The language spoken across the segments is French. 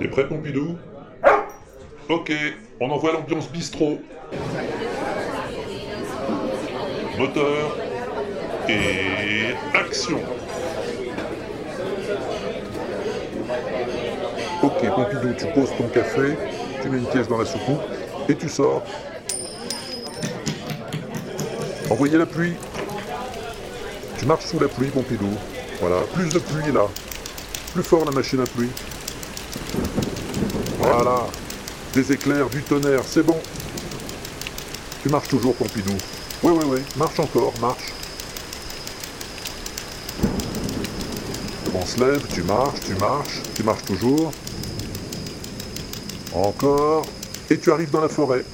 T'es prêt, Pompidou? Ok, on envoie l'ambiance bistrot. Moteur. Et action Ok, Pompidou, tu poses ton café, tu mets une pièce dans la soucoupe et tu sors. Envoyez la pluie. Tu marches sous la pluie, Pompidou. Voilà, plus de pluie là. Fort la machine à pluie. Voilà. Des éclairs, du tonnerre, c'est bon. Tu marches toujours, Pompidou. Oui, oui, oui. Marche encore, marche. On se lève, tu marches, tu marches, tu marches toujours. Encore. Et tu arrives dans la forêt.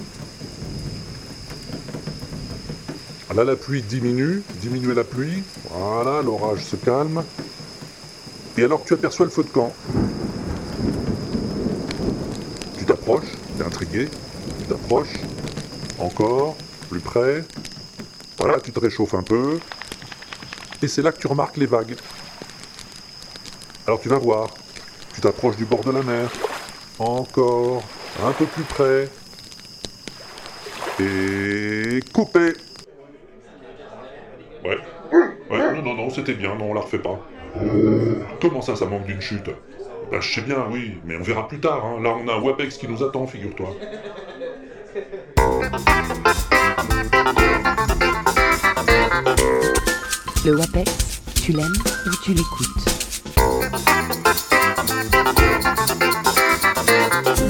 Là, la pluie diminue, diminue la pluie. Voilà, l'orage se calme. Et alors tu aperçois le feu de camp. Tu t'approches, t'es intrigué, tu t'approches, encore, plus près. Voilà, tu te réchauffes un peu. Et c'est là que tu remarques les vagues. Alors tu vas voir. Tu t'approches du bord de la mer. Encore, un peu plus près. Et coupé. Ouais. Ouais, non, non, non, c'était bien, non, on la refait pas. Comment ça, ça manque d'une chute? Bah, je sais bien, oui, mais on verra plus tard. Hein. Là, on a un WAPEX qui nous attend, figure-toi. Le WAPEX, tu l'aimes ou tu l'écoutes?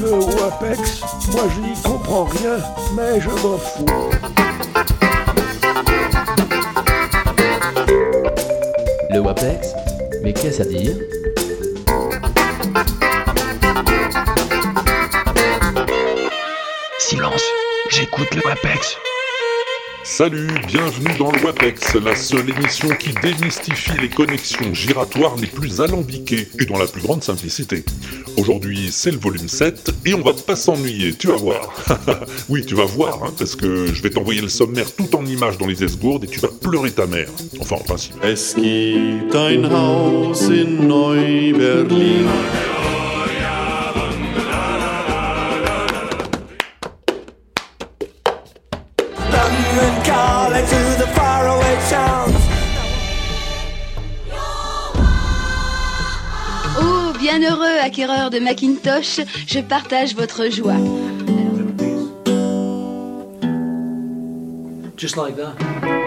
Le WAPEX, moi je n'y comprends rien, mais je m'en fous. Le WAPEX Mais qu'est-ce à dire Silence, j'écoute le WAPEX. Salut, bienvenue dans le WAPEX, la seule émission qui démystifie les connexions giratoires les plus alambiquées et dans la plus grande simplicité. Aujourd'hui, c'est le volume 7 et on va pas s'ennuyer, tu vas voir. oui, tu vas voir, hein, parce que je vais t'envoyer le sommaire tout en images dans les esgourdes et tu vas pleurer ta mère. Enfin, en principe. In Neu-Berlin. Acquéreur de Macintosh, je partage votre joie. Just like that.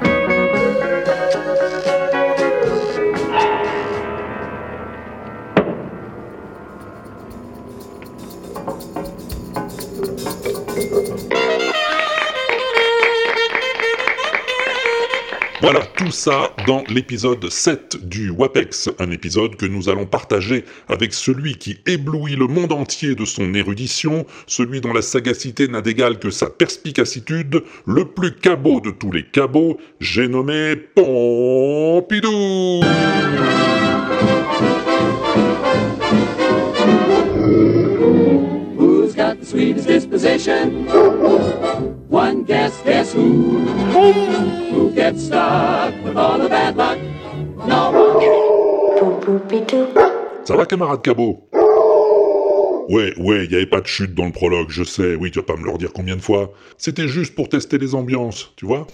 Voilà, tout ça dans l'épisode 7 du WAPEX, un épisode que nous allons partager avec celui qui éblouit le monde entier de son érudition, celui dont la sagacité n'a d'égal que sa perspicacitude, le plus cabot de tous les cabots, j'ai nommé Pompidou disposition? One guess, who? Gets stuck with all the bad? No. Ça va camarade cabot? Ouais, ouais, y avait pas de chute dans le prologue, je sais, oui, tu vas pas me le redire combien de fois. C'était juste pour tester les ambiances, tu vois?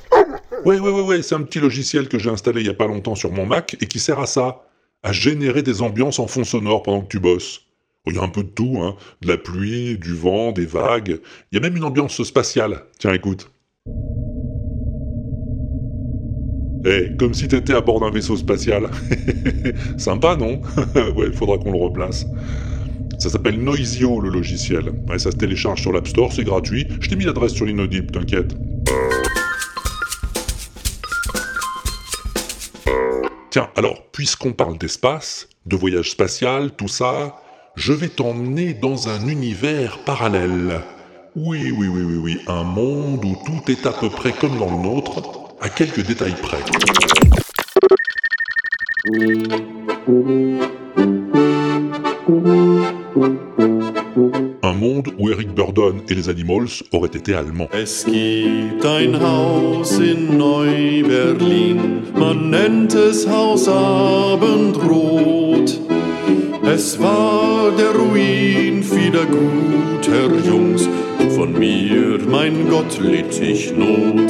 Ouais, ouais, ouais, ouais, c'est un petit logiciel que j'ai installé il y a pas longtemps sur mon Mac et qui sert à ça, à générer des ambiances en fond sonore pendant que tu bosses. Il y a un peu de tout, hein. De la pluie, du vent, des vagues. Il y a même une ambiance spatiale. Tiens, écoute. Eh, comme si t'étais à bord d'un vaisseau spatial. Sympa, non? Ouais, faudra qu'on le replace. Ça s'appelle Noisio, le logiciel. Ouais, ça se télécharge sur l'App Store, c'est gratuit. Je t'ai mis l'adresse sur l'inaudible, t'inquiète. Tiens, alors, puisqu'on parle d'espace, de voyage spatial, tout ça, je vais t'emmener dans un univers parallèle. Oui, oui, oui, oui, oui, un monde où tout est à peu près comme dans le nôtre, à quelques détails près. Un monde où Eric Burdon et les Animals auraient été allemands. Es. Es war wieder gut, Herr Jungs, und von mir, mein Gott, litt ich Not.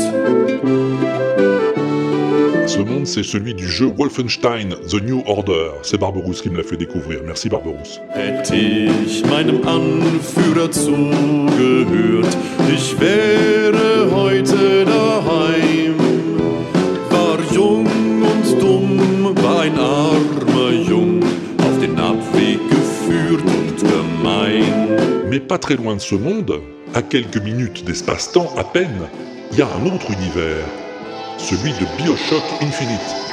Ce monde, c'est celui du jeu Wolfenstein The New Order. C'est Barberousse qui me l'a fait découvrir. Merci Barberousse. Hätte ich meinem Anführer zugehört, ich wäre heute daheim. War jung und dumm, war ein armer pas très loin de ce monde, à quelques minutes d'espace-temps à peine, il y a un autre univers. Celui de Bioshock Infinite.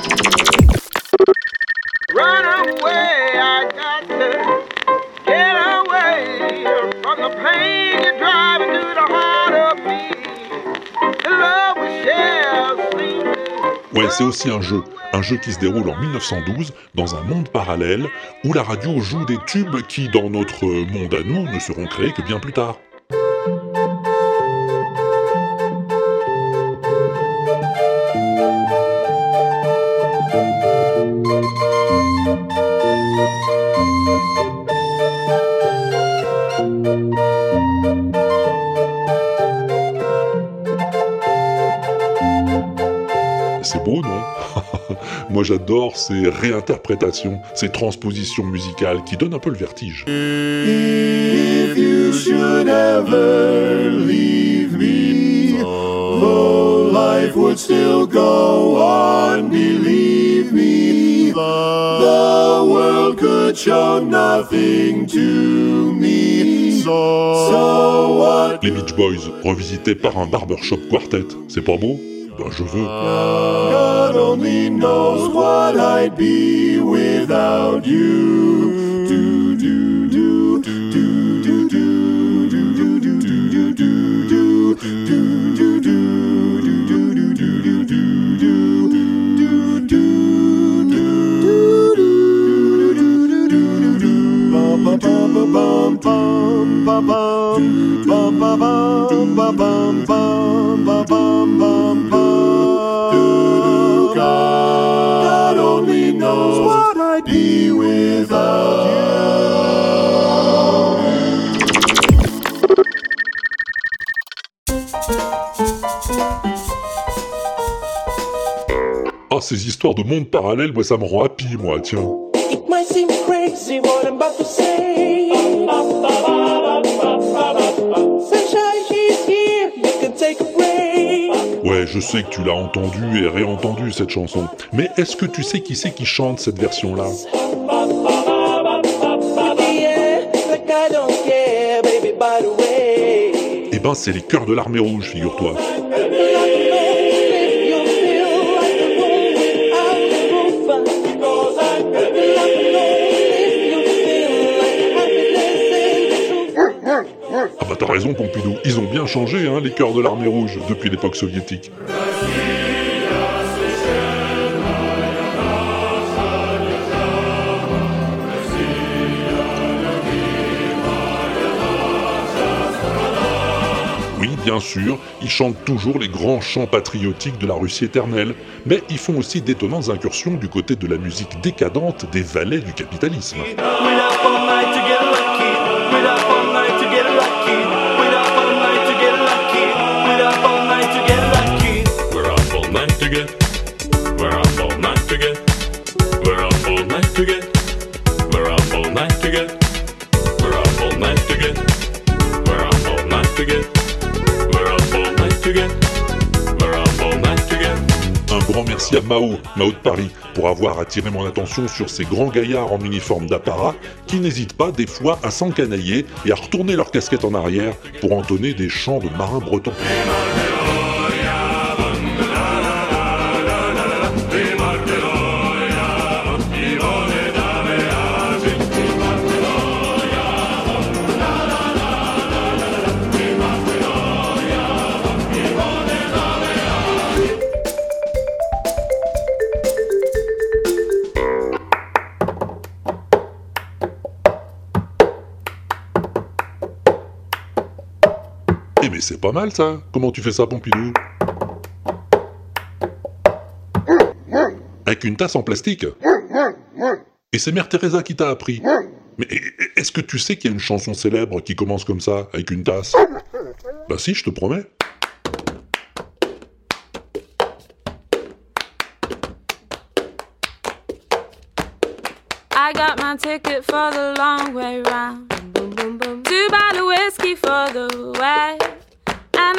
Ouais, c'est aussi un jeu. Un jeu qui se déroule en 1912 dans un monde parallèle où la radio joue des tubes qui, dans notre monde à nous, ne seront créés que bien plus tard. J'adore ces réinterprétations, ces transpositions musicales qui donnent un peu le vertige. If you should ever leave me, though life would still go on, believe me, the world could show nothing to me. So what? Les Beach Boys, revisités par un barbershop quartet, c'est pas beau? Ben je veux. God only knows what I'd be without you. Do, do, do, do, do, do, do, do, do, do, do, do, do, do, do, do, do, do, do, God Ah, ces histoires de monde parallèle, moi ça me rend happy, moi, tiens. Je sais que tu l'as entendu et réentendu cette chanson. Mais est-ce que tu sais qui c'est qui chante cette version-là? Eh ben, c'est les chœurs de l'armée rouge, figure-toi. T'as raison, Pompidou. Ils ont bien changé, hein, les chœurs de l'armée rouge, depuis l'époque soviétique. Oui, bien sûr, ils chantent toujours les grands chants patriotiques de la Russie éternelle, mais ils font aussi d'étonnantes incursions du côté de la musique décadente des valets du capitalisme. Merci à Mao, Mao de Paris, pour avoir attiré mon attention sur ces grands gaillards en uniforme d'apparat qui n'hésitent pas des fois à s'encanailler et à retourner leur casquette en arrière pour entonner des chants de marins bretons. Eh mais c'est pas mal ça. Comment tu fais ça, Pompidou Avec une tasse en plastique Et c'est Mère Teresa qui t'a appris. Mais est-ce que tu sais qu'il y a une chanson célèbre qui commence comme ça, avec une tasse Bah si, je te promets.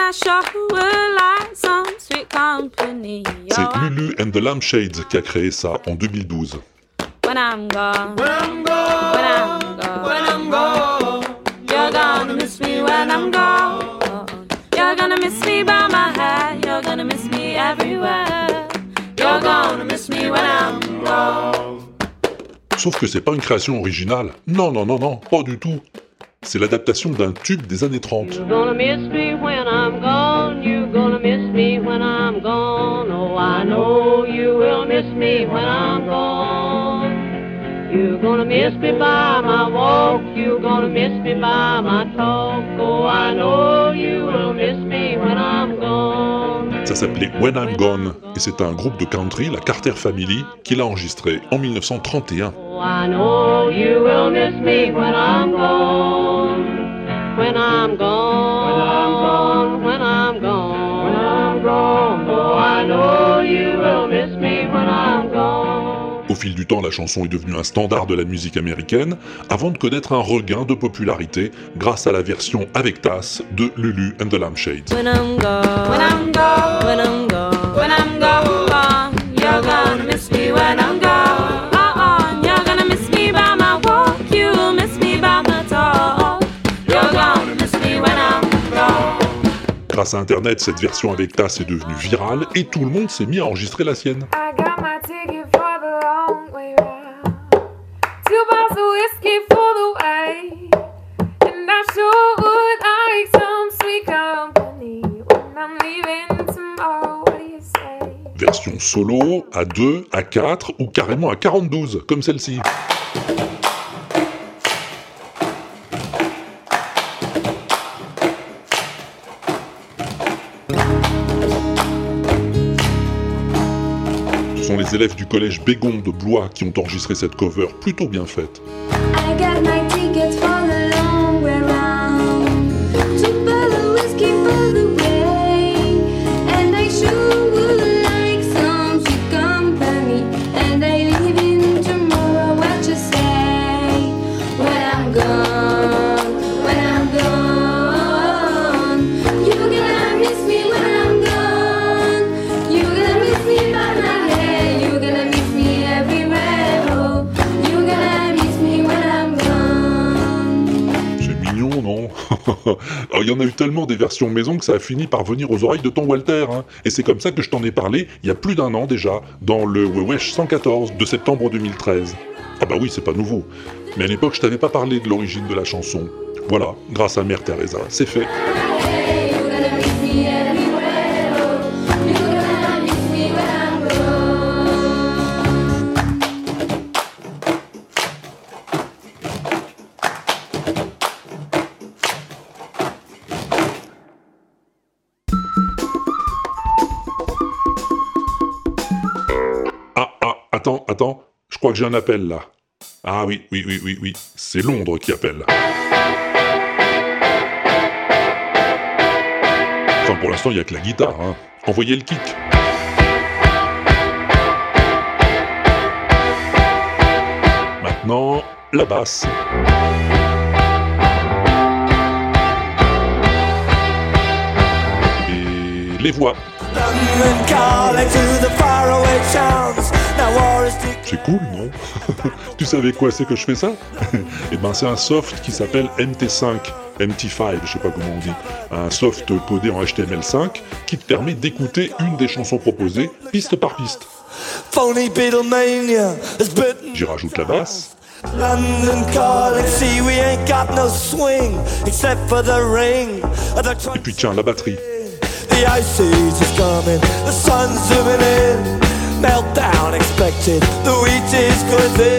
And I sure would like some sweet company. C'est Lulu and the Lampshades qui a créé ça en 2012. When I'm gone, when I'm gone, when I'm gone, when I'm gone, you're gonna miss me when I'm gone. You're gonna miss me by my head, you're gonna miss me everywhere. You're gonna miss me when I'm gone. Sauf que c'est pas une création originale. Non, non, non, non, pas du tout. C'est l'adaptation d'un tube des années 30. You're gonna miss me when I'm gone. You're gonna miss me when I'm gone. Oh, I know you will miss me when I'm gone. You're gonna miss me by my walk. You're gonna miss me by my talk. Oh, I know you will miss me when I'm gone. Ça s'appelait When I'm Gone et c'est un groupe de country, la Carter Family, qui l'a enregistré en 1931. Oh, I know you will miss me when I'm gone. When I'm gone. When I'm gone. When I'm gone. When I'm gone. Oh, I know you will miss me when I'm gone. Au fil du temps, la chanson est devenue un standard de la musique américaine, avant de connaître un regain de popularité grâce à la version avec tasse de Lulu and the Lampshades. When I'm gone, when I'm gone, when I'm gone, when I'm gone, Grâce à Internet, cette version avec tasse est devenue virale et tout le monde s'est mis à enregistrer la sienne. Version solo, à 2, à 4 ou carrément à 42, comme celle-ci. Les élèves du collège Bégon de Blois qui ont enregistré cette cover plutôt bien faite. Il y en a eu tellement des versions maison que ça a fini par venir aux oreilles de ton Walter. hein. Et c'est comme ça que je t'en ai parlé il y a plus d'un an déjà, dans le Wesh 114 de septembre 2013. Ah bah oui, c'est pas nouveau. Mais à l'époque, je t'avais pas parlé de l'origine de la chanson. Voilà, grâce à Mère Teresa, c'est fait. Attends, je crois que j'ai un appel là. Ah oui, oui, oui, oui, oui, c'est Londres qui appelle. Enfin, pour l'instant, il n'y a que la guitare, hein. Envoyez le kick. Maintenant, la basse. Et les voix. C'est cool, non? Tu savais quoi c'est que je fais ça? Eh ben, c'est un soft qui s'appelle MT5, MT5, je sais pas comment on dit. Un soft codé en HTML5 qui te permet d'écouter une des chansons proposées, piste par piste. J'y rajoute la basse, London calling. See, we ain't got no swing except for the ring of the et puis tiens, la batterie.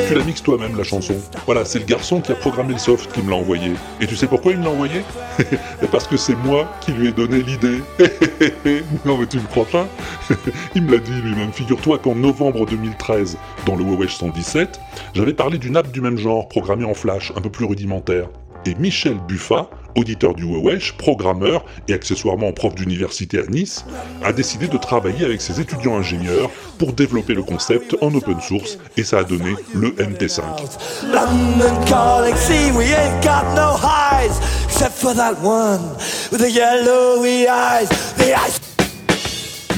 Tu la mixes toi-même la chanson. Voilà, c'est le garçon qui a programmé le soft qui me l'a envoyé. Et tu sais pourquoi il me l'a envoyé? Parce que c'est moi qui lui ai donné l'idée. non mais tu me crois pas? Il me l'a dit lui-même. Figure-toi qu'en novembre 2013, dans le Wewesh 117, j'avais parlé d'une app du même genre, programmée en Flash, un peu plus rudimentaire. Et Michel Buffat, auditeur du Wewesh, programmeur et accessoirement prof d'université à Nice, a décidé de travailler avec ses étudiants ingénieurs pour développer le concept en open source et ça a donné le MT5.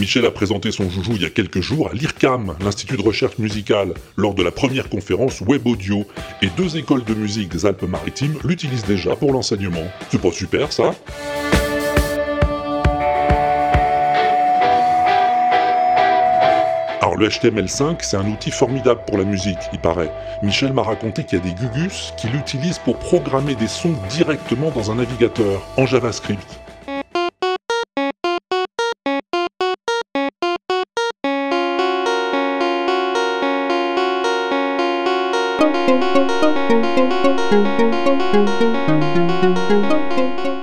Michel a présenté son joujou il y a quelques jours à l'IRCAM, l'Institut de recherche musicale, lors de la première conférence Web Audio, et deux écoles de musique des Alpes-Maritimes l'utilisent déjà pour l'enseignement. C'est pas super ça? Alors le HTML5, c'est un outil formidable pour la musique, il paraît. Michel m'a raconté qu'il y a des Gugus qui l'utilisent pour programmer des sons directement dans un navigateur, en JavaScript.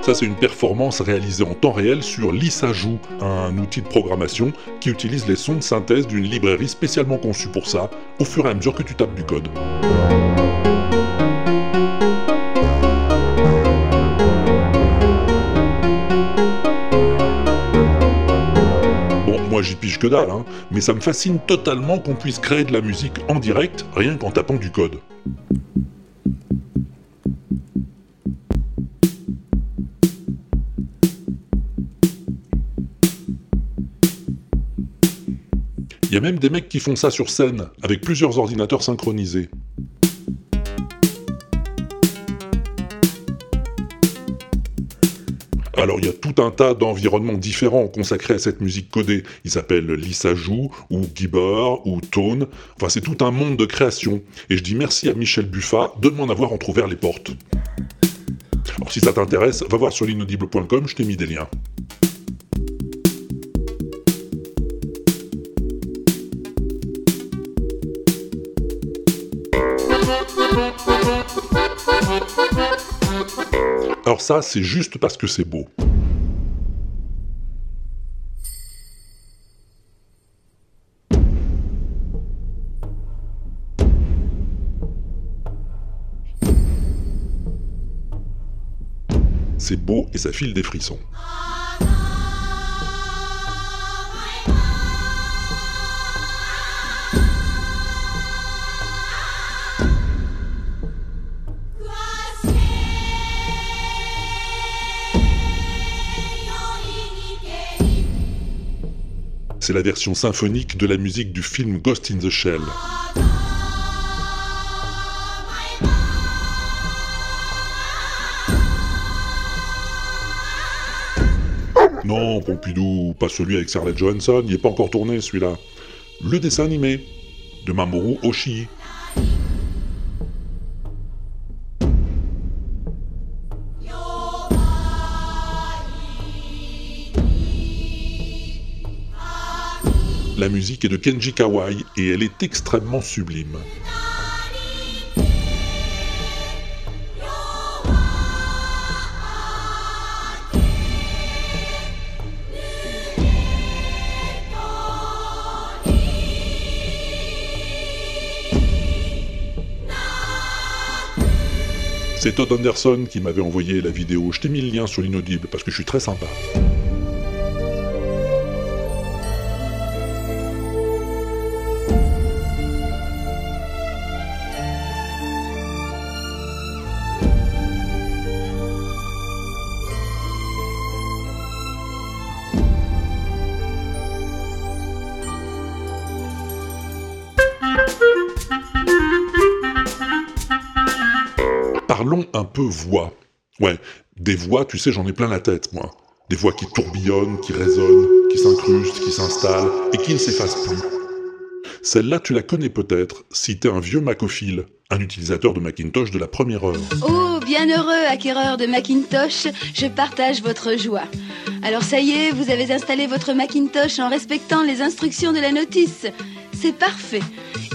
Ça, c'est une performance réalisée en temps réel sur Lissajou, un outil de programmation qui utilise les sons de synthèse d'une librairie spécialement conçue pour ça, au fur et à mesure que tu tapes du code. Bon, moi j'y pige que dalle, hein, mais ça me fascine totalement qu'on puisse créer de la musique en direct rien qu'en tapant du code. Il y a même des mecs qui font ça sur scène, avec plusieurs ordinateurs synchronisés. Alors il y a tout un tas d'environnements différents consacrés à cette musique codée. Ils s'appellent Lissajou, ou Gibber, ou Tone. Enfin c'est tout un monde de création. Et je dis merci à Michel Buffat de m'en avoir entrouvert les portes. Alors si ça t'intéresse, va voir sur l'inaudible.com, je t'ai mis des liens. Alors ça, c'est juste parce que c'est beau. C'est beau et ça file des frissons. C'est la version symphonique de la musique du film Ghost in the Shell. Non, Pompidou, pas celui avec Scarlett Johansson, il n'est pas encore tourné celui-là. Le dessin animé de Mamoru Oshii. Musique est de Kenji Kawai et elle est extrêmement sublime. C'est Todd Anderson qui m'avait envoyé la vidéo. Je t'ai mis le lien sur l'inaudible parce que je suis très sympa. Des voix, tu sais, j'en ai plein la tête, moi. Des voix qui tourbillonnent, qui résonnent, qui s'incrustent, qui s'installent et qui ne s'effacent plus. Celle-là, tu la connais peut-être si t'es un vieux macophile, un utilisateur de Macintosh de la première heure. Oh, bienheureux acquéreur de Macintosh, je partage votre joie. Alors ça y est, vous avez installé votre Macintosh en respectant les instructions de la notice. c'est parfait.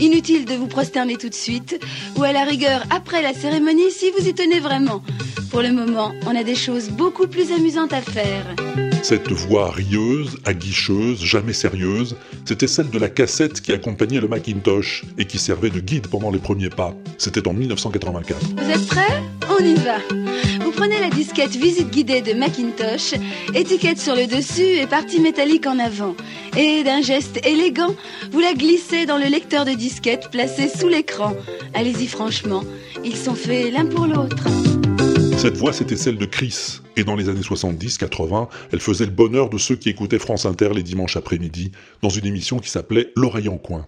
Inutile de vous prosterner tout de suite, ou à la rigueur après la cérémonie si vous y tenez vraiment. Pour le moment, on a des choses beaucoup plus amusantes à faire. Cette voix rieuse, aguicheuse, jamais sérieuse, c'était celle de la cassette qui accompagnait le Macintosh et qui servait de guide pendant les premiers pas. C'était en 1984. Vous êtes prêts? On y va. Vous prenez la disquette visite guidée de Macintosh, étiquette sur le dessus et partie métallique en avant. Et d'un geste élégant, vous la glissez dans le lecteur de disquette placé sous l'écran. Allez-y franchement, ils sont faits l'un pour l'autre. Cette voix, c'était celle de Chris. Et dans les années 70-80, elle faisait le bonheur de ceux qui écoutaient France Inter les dimanches après-midi, dans une émission qui s'appelait L'oreille en coin.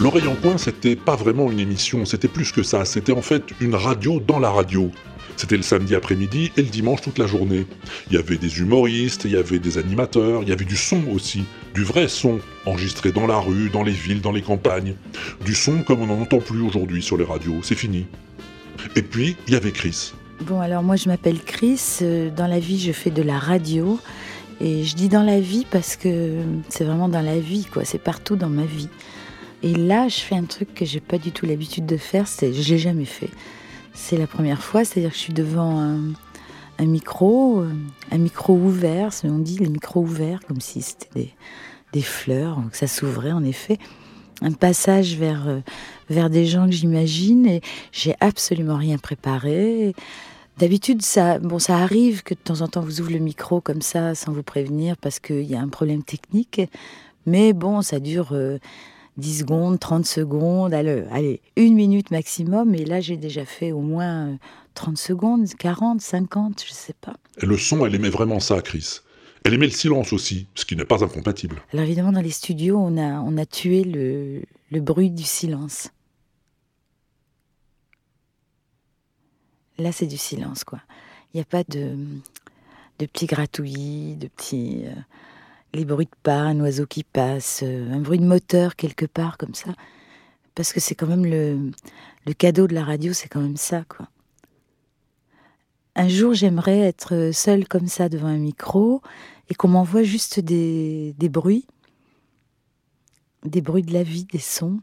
L'oreille en coin, c'était pas vraiment une émission, c'était plus que ça, c'était en fait une radio dans la radio. C'était le samedi après-midi et le dimanche toute la journée. Il y avait des humoristes, il y avait des animateurs, il y avait du son aussi, du vrai son, enregistré dans la rue, dans les villes, dans les campagnes. Du son comme on n'en entend plus aujourd'hui sur les radios, c'est fini. Et puis, il y avait Chris. Bon, alors moi je m'appelle Chris. euh, Dans la vie, je fais de la radio. Et je dis dans la vie parce que c'est vraiment dans la vie, quoi. C'est partout dans ma vie. Et là, je fais un truc que j'ai pas du tout l'habitude de faire. C'est, je l'ai jamais fait. C'est la première fois, c'est-à-dire que je suis devant un, un micro, euh, un micro ouvert. c'est- On dit les micros ouverts, comme si c'était des, des fleurs, que ça s'ouvrait en effet. Un passage vers, euh, vers des gens que j'imagine et j'ai absolument rien préparé. D'habitude, ça, bon, ça arrive que de temps en temps vous ouvrez le micro comme ça sans vous prévenir parce qu'il y a un problème technique. Mais bon, ça dure euh, 10 secondes, 30 secondes, allez, allez, une minute maximum. Et là, j'ai déjà fait au moins euh, 30 secondes, 40, 50, je sais pas. Et le son, elle aimait vraiment ça, Chris. Elle aimait le silence aussi, ce qui n'est pas incompatible. Alors évidemment, dans les studios, on a, on a tué le, le bruit du silence. Là, c'est du silence, quoi. Il n'y a pas de, de petits gratouillis, de petits... euh, les bruits de pas, un oiseau qui passe, euh, un bruit de moteur quelque part, comme ça. Parce que c'est quand même le, le cadeau de la radio, c'est quand même ça, quoi. Un jour, j'aimerais être seule comme ça devant un micro et qu'on m'envoie juste des, des bruits, des bruits de la vie, des sons.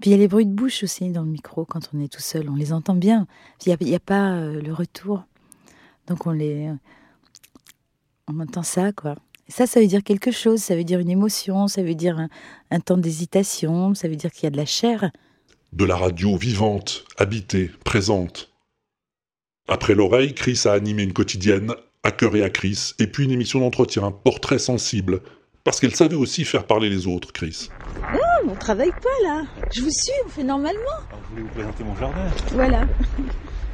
Puis il y a les bruits de bouche aussi dans le micro quand on est tout seul, on les entend bien. Il n'y a, a pas euh, le retour. Donc on les. On entend ça, quoi. Ça, ça veut dire quelque chose, ça veut dire une émotion, ça veut dire un, un temps d'hésitation, ça veut dire qu'il y a de la chair. De la radio vivante, habitée, présente. Après l'oreille, Chris a animé une quotidienne, à cœur et à Chris, et puis une émission d'entretien, portrait sensible. Parce qu'elle savait aussi faire parler les autres, Chris. Non, on travaille pas là. Je vous suis, on fait normalement. Je voulais vous présenter mon jardin. Voilà.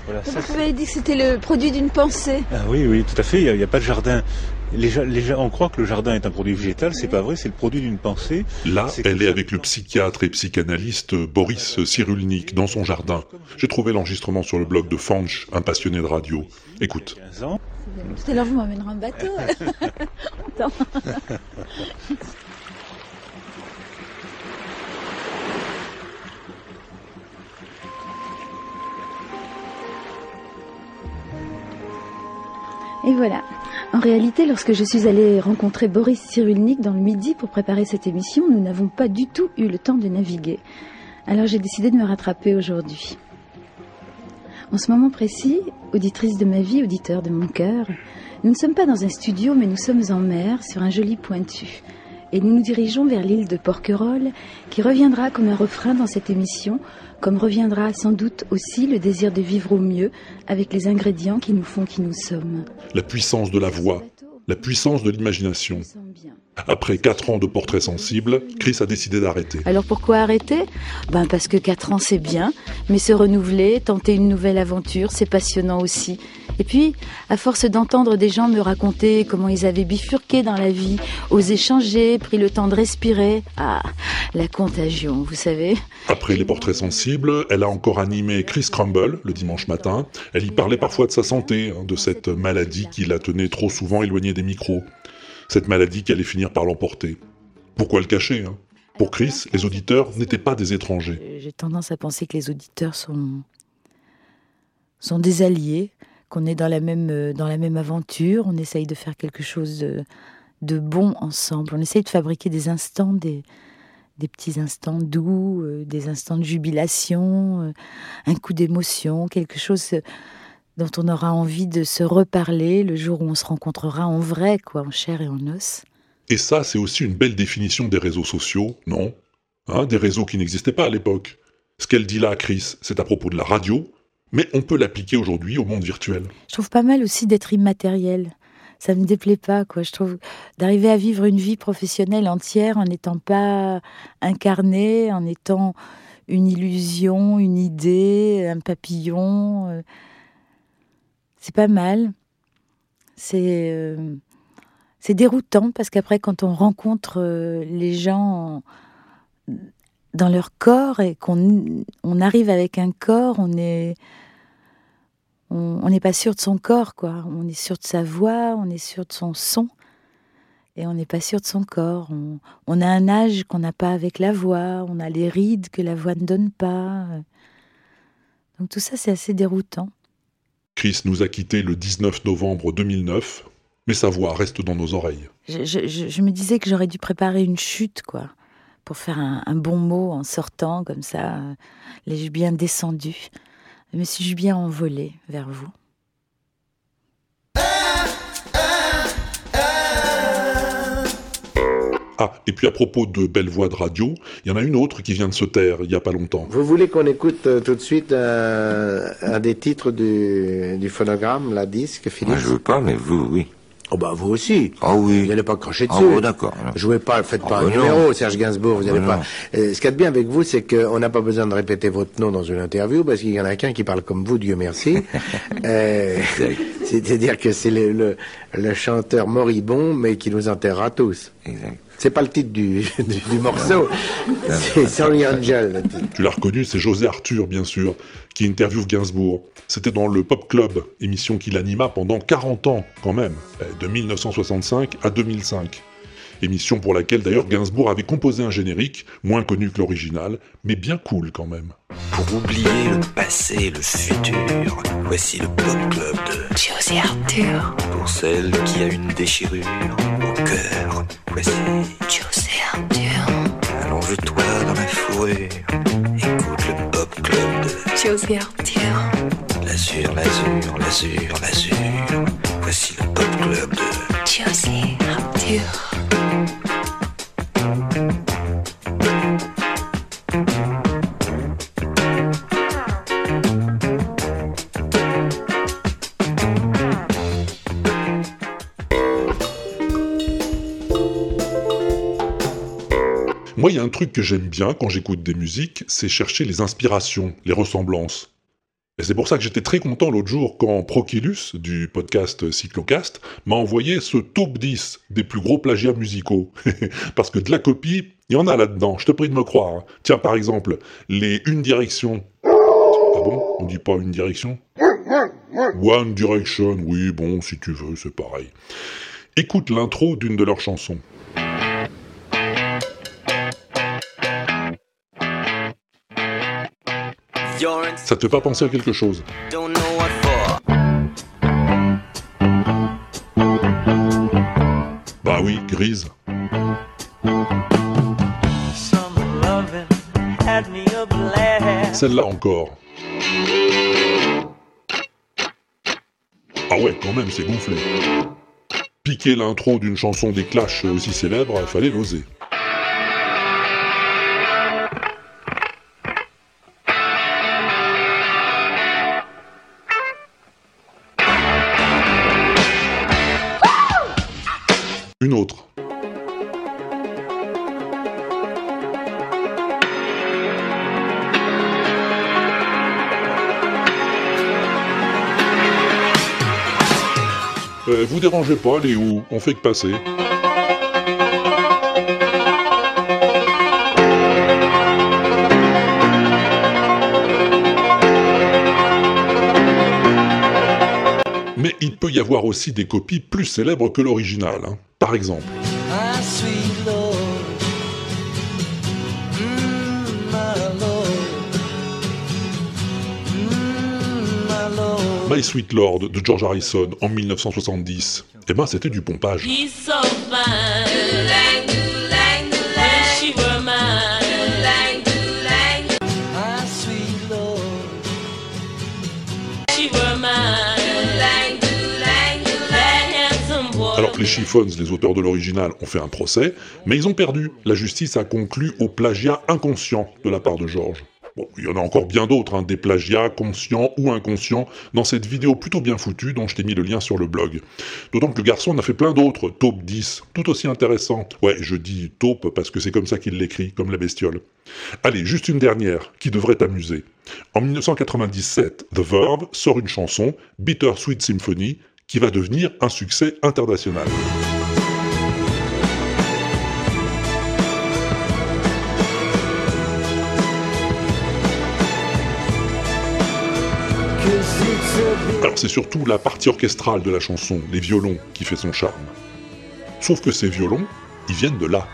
Voilà, ça, Vous m'avez dit que c'était le produit d'une pensée. Ah oui, oui, tout à fait. Il n'y a, pas de jardin. Les, les on croit que le jardin est un produit végétal. C'est pas vrai. C'est le produit d'une pensée. Là, elle est avec le psychiatre et psychanalyste Boris Cyrulnik dans son jardin. J'ai trouvé l'enregistrement sur le blog de Fanch, un passionné de radio. Écoute. 15 ans. Tout à l'heure, vous m'emmènerez en bateau. Et voilà. En réalité, lorsque je suis allée rencontrer Boris Cyrulnik dans le midi pour préparer cette émission, nous n'avons pas du tout eu le temps de naviguer. Alors j'ai décidé de me rattraper aujourd'hui. En ce moment précis, auditrice de ma vie, auditeur de mon cœur, nous ne sommes pas dans un studio, mais nous sommes en mer, sur un joli pointu. Et nous nous dirigeons vers l'île de Porquerolles, qui reviendra comme un refrain dans cette émission, comme reviendra sans doute aussi le désir de vivre au mieux, avec les ingrédients qui nous font qui nous sommes. La puissance de la voix, la puissance de l'imagination. Après quatre ans de portrait sensible, Chris a décidé d'arrêter. Alors pourquoi arrêter? Ben parce que 4 ans c'est bien, mais se renouveler, tenter une nouvelle aventure, c'est passionnant aussi. Et puis, à force d'entendre des gens me raconter comment ils avaient bifurqué dans la vie, osé changer, pris le temps de respirer, ah, la contagion, vous savez. Après les portraits sensibles, elle a encore animé Chris Crumble le dimanche matin. Elle y parlait parfois de sa santé, hein, de cette maladie qui la tenait trop souvent éloignée des micros. Cette maladie qui allait finir par l'emporter. Pourquoi le cacher hein? Pour Chris, les auditeurs n'étaient pas des étrangers. J'ai tendance à penser que les auditeurs sont, sont des alliés, qu'on est dans la, même, euh, dans la même aventure, on essaye de faire quelque chose de, de bon ensemble, on essaye de fabriquer des instants, des, des petits instants doux, euh, des instants de jubilation, euh, un coup d'émotion, quelque chose euh, dont on aura envie de se reparler le jour où on se rencontrera en vrai, quoi, en chair et en os. Et ça, c'est aussi une belle définition des réseaux sociaux, non? Hein, Des réseaux qui n'existaient pas à l'époque. Ce qu'elle dit là, Chris, c'est à propos de la radio, mais on peut l'appliquer aujourd'hui au monde virtuel. Je trouve pas mal aussi d'être immatériel. Ça me déplaît pas, quoi. Je trouve d'arriver à vivre une vie professionnelle entière en n'étant pas incarné, en étant une illusion, une idée, un papillon. C'est pas mal. C'est euh, c'est déroutant parce qu'après, quand on rencontre euh, les gens dans leur corps et qu'on on arrive avec un corps, on on n'est pas sûr de son corps, quoi. On est sûr de sa voix, on est sûr de son son, et on n'est pas sûr de son corps. On, on a un âge qu'on n'a pas avec la voix, on a les rides que la voix ne donne pas. Donc tout ça, c'est assez déroutant. Chris nous a quittés le 19 novembre 2009, mais sa voix reste dans nos oreilles. Je, me disais que j'aurais dû préparer une chute, quoi, pour faire un, bon mot en sortant, comme ça, euh, les bien descendus. Je me suis bien envolée vers vous. Ah, et puis à propos de belles voix de radio, il y en a une autre qui vient de se taire il y a pas longtemps. Vous voulez qu'on écoute euh, tout de suite euh, un des titres du, du phonogramme, la disque, Philippe? Moi, je veux pas, mais vous, oui. Oh bah vous aussi. Ah oui. Vous n'allez pas cracher Ah dessus. bon, d'accord. Jouez pas, faites pas Ah un bah non. numéro, Serge Gainsbourg, vous Ah n'allez bah pas. Euh, ce qu'il y a de bien avec vous, c'est qu'on n'a pas besoin de répéter votre nom dans une interview, parce qu'il y en a qu'un qui parle comme vous, Dieu merci. Euh, C'est-à-dire que c'est le, le, le chanteur moribond, mais qui nous enterrera tous. Exact. C'est pas le titre du, du, du morceau, c'est Sorry Angel. le titre. Tu l'as reconnu, c'est José Arthur, bien sûr, qui interviewe Gainsbourg. C'était dans le Pop Club, émission qu'il anima pendant 40 ans, quand même, euh, de 1965 à 2005. Émission pour laquelle d'ailleurs Gainsbourg avait composé un générique, moins connu que l'original, mais bien cool quand même. Pour oublier le passé et le futur, voici le Pop Club de Josie Arthur. Pour celle qui a une déchirure cœur, voici Josie Arthur. Allonge-toi dans la fourrure, écoute le Pop Club de Josie Arthur. l'azur, l'azur, l'azur, l'azur. Voici le Pop Club de Josie Arthur. Il y a un truc que j'aime bien quand j'écoute des musiques, c'est chercher les inspirations, les ressemblances. Et c'est pour ça que j'étais très content l'autre jour quand Proculus, du podcast Cyclocast, m'a envoyé ce top 10 des plus gros plagiats musicaux. Parce que de la copie, il y en a là-dedans, je te prie de me croire. hein. Tiens, par exemple, les Une Direction. Ah bon? On dit pas Une Direction? One Direction, oui, bon, si tu veux, c'est pareil. Écoute l'intro d'une de leurs chansons. Ça te fait pas penser à quelque chose. Bah oui, grise. Celle-là encore. Ah ouais, quand même, c'est gonflé. Piquer l'intro d'une chanson des Clash aussi célèbre, fallait l'oser. Une autre. Euh, vous dérangez pas, les où On fait que passer. il peut y avoir aussi des copies plus célèbres que l'original, hein. par exemple. My Sweet Lord de George Harrison en 1970, eh ben c'était du pompage. Les Chiffons, les auteurs de l'original, ont fait un procès, mais ils ont perdu. La justice a conclu au plagiat inconscient de la part de George. Bon, il y en a encore bien d'autres, hein, des plagiats conscients ou inconscients, dans cette vidéo plutôt bien foutue dont je t'ai mis le lien sur le blog. D'autant que le garçon en a fait plein d'autres, taupe 10, tout aussi intéressantes. Ouais, je dis taupe parce que c'est comme ça qu'il l'écrit, comme la bestiole. Allez, juste une dernière, qui devrait t'amuser. En 1997, The Verve sort une chanson, Bitter Sweet Symphony, qui va devenir un succès international. Alors c'est surtout la partie orchestrale de la chanson, les violons, qui fait son charme. Sauf que ces violons, ils viennent de là.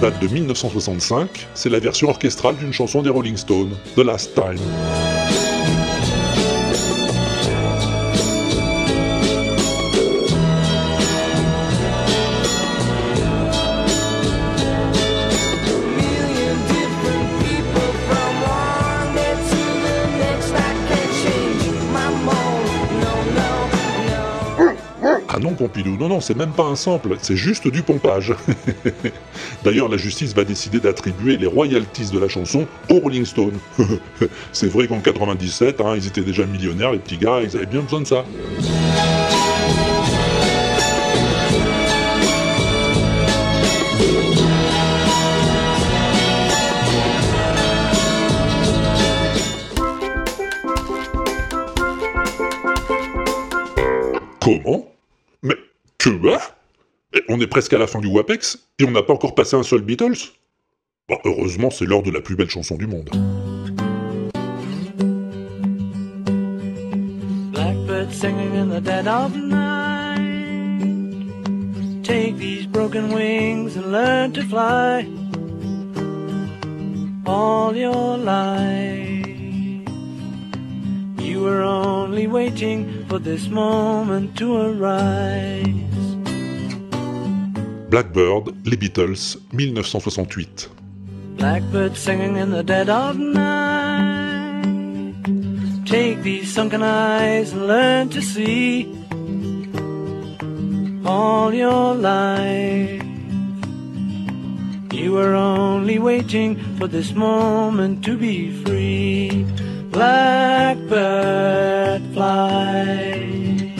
Date de 1965, c'est la version orchestrale d'une chanson des Rolling Stones, The Last Time. Ah non, Pompidou, non, non, c'est même pas un sample, c'est juste du pompage. D'ailleurs, la justice va décider d'attribuer les royalties de la chanson aux Rolling Stones. c'est vrai qu'en 97, hein, ils étaient déjà millionnaires, les petits gars, ils avaient bien besoin de ça. Comment? Mais que bah? On est presque à la fin du WAPEX et on n'a pas encore passé un seul Beatles Bon, heureusement, c'est l'heure de la plus belle chanson du monde. Blackbird singing in the dead of night. Take these broken wings and learn to fly. All your life, you were only waiting for this moment to arise. Blackbird, les Beatles, 1968. Blackbird singing in the dead of night. Take these sunken eyes and learn to see. All your life, you were only waiting for this moment to be free. Blackbird fly.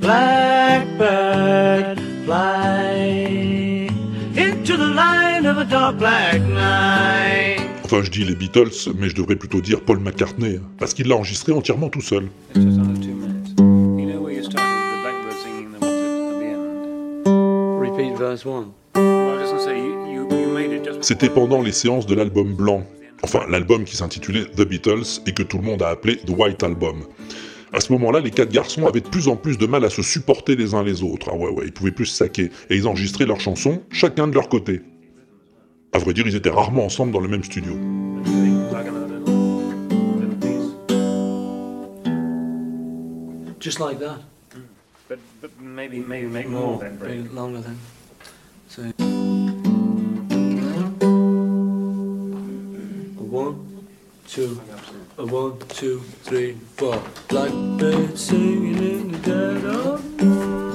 Blackbird fly. Into the light of a dark black night. Enfin, je dis les Beatles, mais je devrais plutôt dire Paul McCartney, parce qu'il l'a enregistré entièrement tout seul. C'était pendant les séances de l'album blanc. Enfin, l'album qui s'intitulait The Beatles et que tout le monde a appelé The White Album. À ce moment-là, les quatre garçons avaient de plus en plus de mal à se supporter les uns les autres. Ah ouais, ouais, ils pouvaient plus se saquer. Et ils enregistraient leurs chansons, chacun de leur côté. À vrai dire, ils étaient rarement ensemble dans le même studio. Just like that. But, but maybe maybe make more then, it longer then. So. One, two, one, two, three, four. Blackbird singing in the dead of night.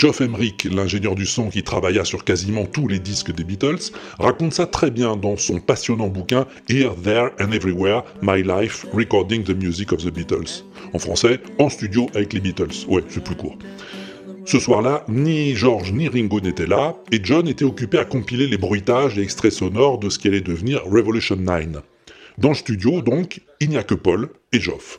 Geoff Emerick, l'ingénieur du son qui travailla sur quasiment tous les disques des Beatles, raconte ça très bien dans son passionnant bouquin Here, There and Everywhere, My Life, Recording the Music of the Beatles. En français, en studio avec les Beatles. Ouais, c'est plus court. Ce soir-là, ni George ni Ringo n'étaient là, et John était occupé à compiler les bruitages et extraits sonores de ce qui allait devenir Revolution 9. Dans le studio, donc, il n'y a que Paul et Geoff.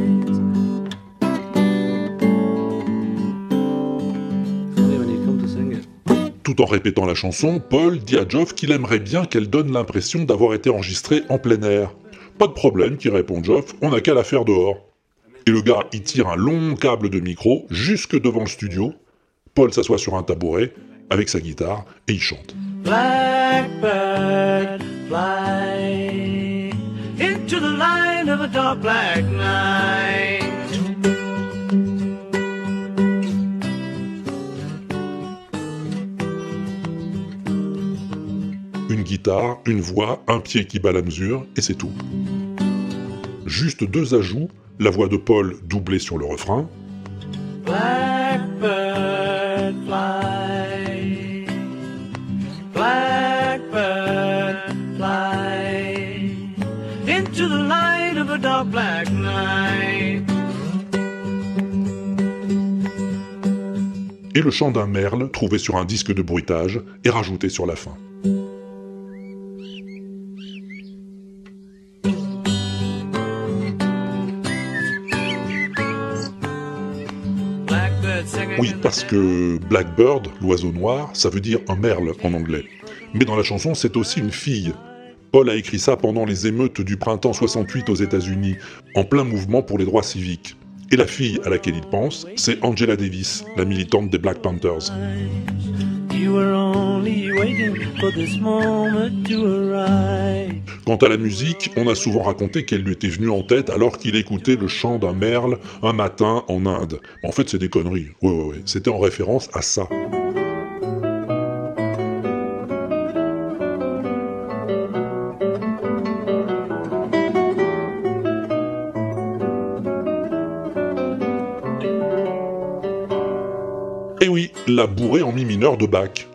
Tout en répétant la chanson, Paul dit à Geoff qu'il aimerait bien qu'elle donne l'impression d'avoir été enregistrée en plein air. Pas de problème, qui répond Geoff, on n'a qu'à la faire dehors. Et le gars y tire un long câble de micro jusque devant le studio. Paul s'assoit sur un tabouret avec sa guitare et il chante. Blackbird, fly into the light of a dark black night. Guitare, une voix, un pied qui bat la mesure, et c'est tout. Juste deux ajouts, la voix de Paul doublée sur le refrain, Blackbird, fly. Blackbird, fly into the light of a dark black night. et le chant d'un merle trouvé sur un disque de bruitage et rajouté sur la fin. Oui, parce que Blackbird, l'oiseau noir, ça veut dire un merle en anglais. Mais dans la chanson, c'est aussi une fille. Paul a écrit ça pendant les émeutes du printemps 68 aux États-Unis, en plein mouvement pour les droits civiques. Et la fille à laquelle il pense, c'est Angela Davis, la militante des Black Panthers. Quant à la musique, on a souvent raconté qu'elle lui était venue en tête alors qu'il écoutait le chant d'un merle un matin en Inde. En fait, c'est des conneries. Ouais, ouais, ouais. C'était en référence à ça. Et oui, la bourrée en mi mineur de Bach.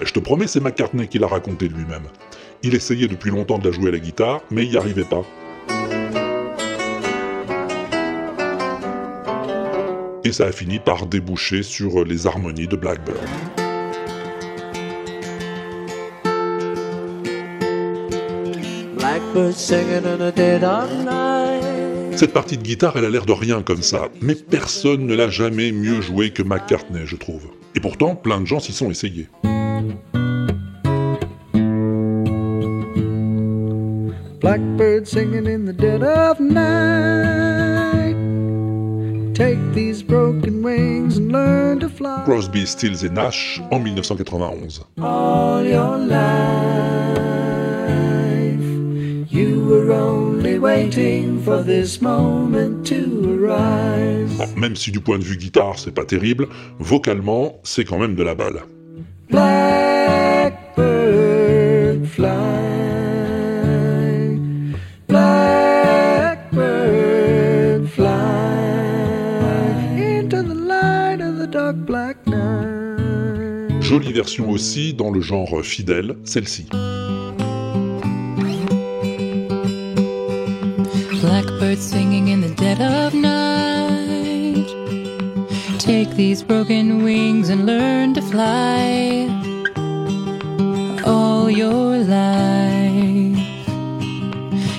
Je te promets, c'est McCartney qui l'a raconté lui-même. Il essayait depuis longtemps de la jouer à la guitare, mais il n'y arrivait pas. Et ça a fini par déboucher sur les harmonies de Blackbird. Cette partie de guitare, elle a l'air de rien comme ça, mais personne ne l'a jamais mieux jouée que McCartney, je trouve. Et pourtant, plein de gens s'y sont essayés. Blackbird singing in the dead of night. Take these broken wings and learn to fly. Crosby, Stills et Nash en 1991. All your life, you were only waiting for this moment to arise. Bon, même si du point de vue guitare, c'est pas terrible, vocalement, c'est quand même de la balle. Blackbird fly. Blackbird fly into the light of the dark black night. Jolie version aussi dans le genre fidèle, celle-ci. These broken wings and learn to fly. All your life,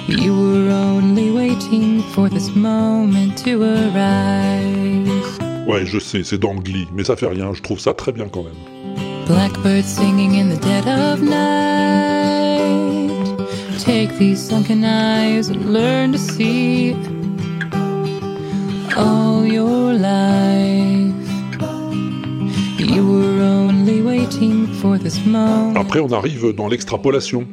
you were only waiting for this moment to arise. Ouais, je sais, c'est dans Glee, mais ça fait rien, je trouve ça très bien quand même. Blackbird singing in the dead of night. Take these sunken eyes and learn to see all your life. Après, on arrive dans l'extrapolation.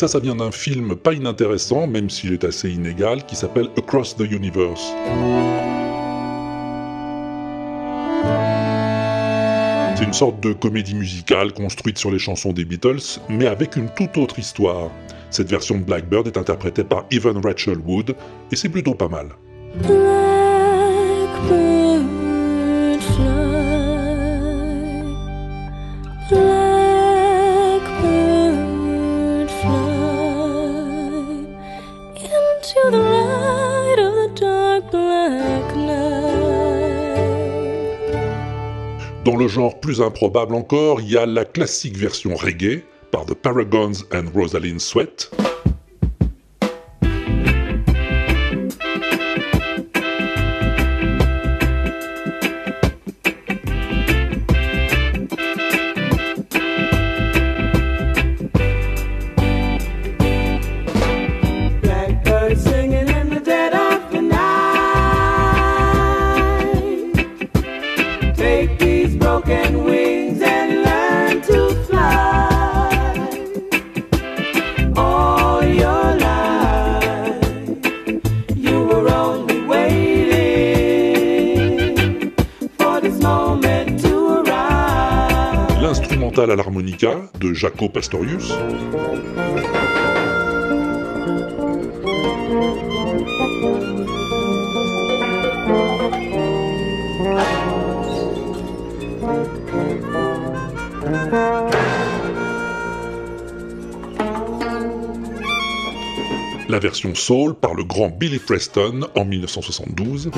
Ça, ça vient d'un film pas inintéressant, même s'il est assez inégal, qui s'appelle Across the Universe. C'est une sorte de comédie musicale construite sur les chansons des Beatles, mais avec une toute autre histoire. Cette version de Blackbird est interprétée par Evan Rachel Wood, et c'est plutôt pas mal. Plus improbable encore, il y a la classique version reggae par The Paragons and Rosalind Sweat. Jaco Pastorius. La version soul par le grand Billy Preston en 1972.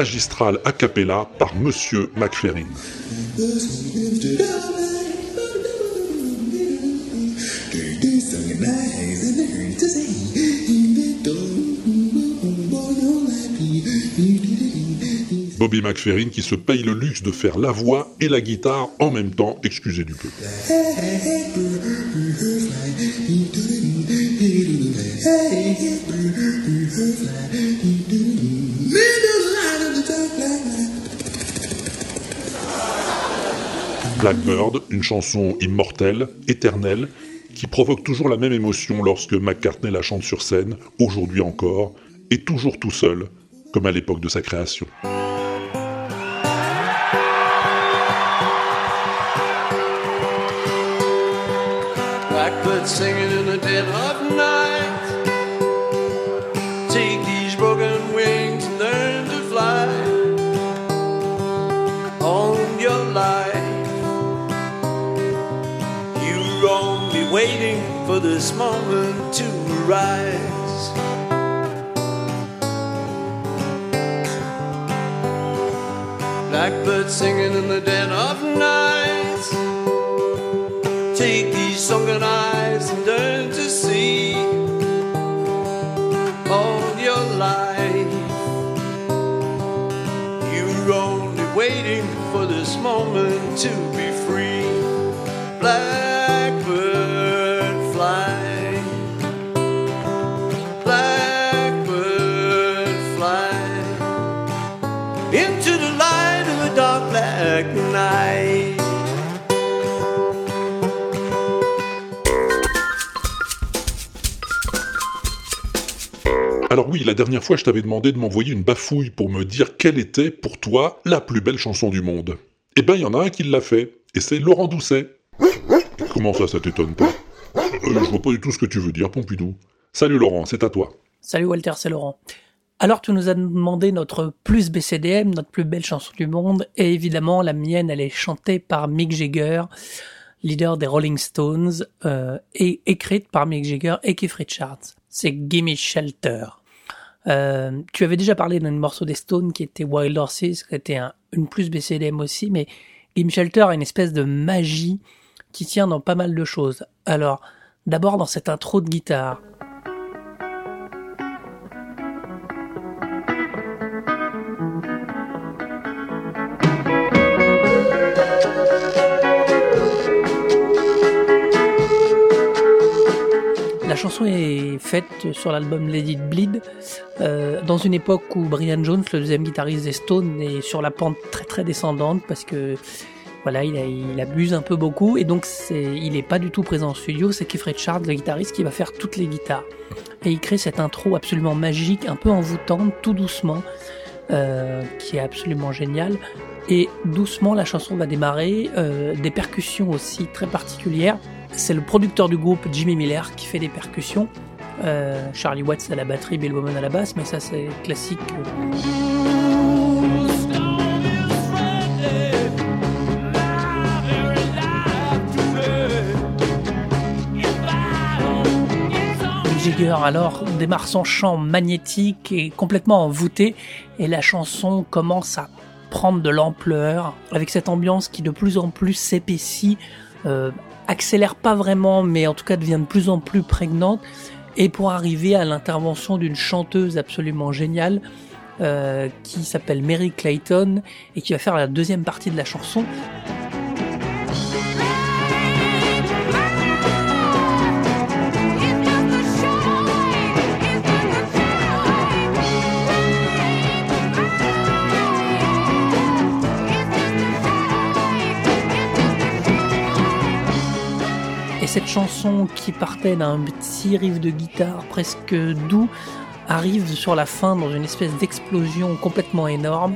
Et le magistral a cappella par Monsieur McFerrin. Bobby McFerrin qui se paye le luxe de faire la voix et la guitare en même temps, excusez du peu. Blackbird, une chanson immortelle, éternelle, qui provoque toujours la même émotion lorsque McCartney la chante sur scène, aujourd'hui encore, et toujours tout seul, comme à l'époque de sa création. Waiting for this moment to rise. Blackbird singing in the dead of night. Take these sunken eyes and learn to see all your life. You're only waiting for this moment to be free. Alors oui, la dernière fois, je t'avais demandé de m'envoyer une bafouille pour me dire quelle était, pour toi, la plus belle chanson du monde. Eh ben, il y en a un qui l'a fait, et c'est Laurent Doucet. Comment ça, ça t'étonne pas? Euh, Je vois pas du tout ce que tu veux dire, Pompidou. Salut Laurent, c'est à toi. Salut Walter, c'est Laurent. Alors tu nous as demandé notre plus BCDM, notre plus belle chanson du monde, et évidemment la mienne, elle est chantée par Mick Jagger, leader des Rolling Stones, euh, et écrite par Mick Jagger et Keith Richards. C'est Gimme Shelter. Euh, tu avais déjà parlé d'un morceau des Stones qui était Wild Horses, qui était un- une plus BCDM aussi, mais Gimme Shelter a une espèce de magie qui tient dans pas mal de choses. Alors, d'abord dans cette intro de guitare. Chanson est faite sur l'album Lady Bleed euh, dans une époque où Brian Jones, le deuxième guitariste des Stones, est sur la pente très très descendante parce que voilà, il, abuse un peu beaucoup et donc c'est, il est pas du tout présent en studio. C'est Keith Richards, le guitariste, qui va faire toutes les guitares et il crée cette intro absolument magique, un peu envoûtante, tout doucement, euh, qui est absolument géniale. Et doucement, la chanson va démarrer, euh, des percussions aussi très particulières. C'est le producteur du groupe Jimmy Miller qui fait des percussions. Euh, Charlie Watts à la batterie, Bill Bowman à la basse, mais ça c'est classique. Mick Jagger alors démarre son chant magnétique et complètement envoûté et la chanson commence à prendre de l'ampleur avec cette ambiance qui de plus en plus s'épaissit, euh, accélère pas vraiment mais en tout cas devient de plus en plus prégnante et pour arriver à l'intervention d'une chanteuse absolument géniale euh, qui s'appelle Mary Clayton et qui va faire la deuxième partie de la chanson. Cette chanson qui partait d'un petit riff de guitare presque doux arrive sur la fin dans une espèce d'explosion complètement énorme.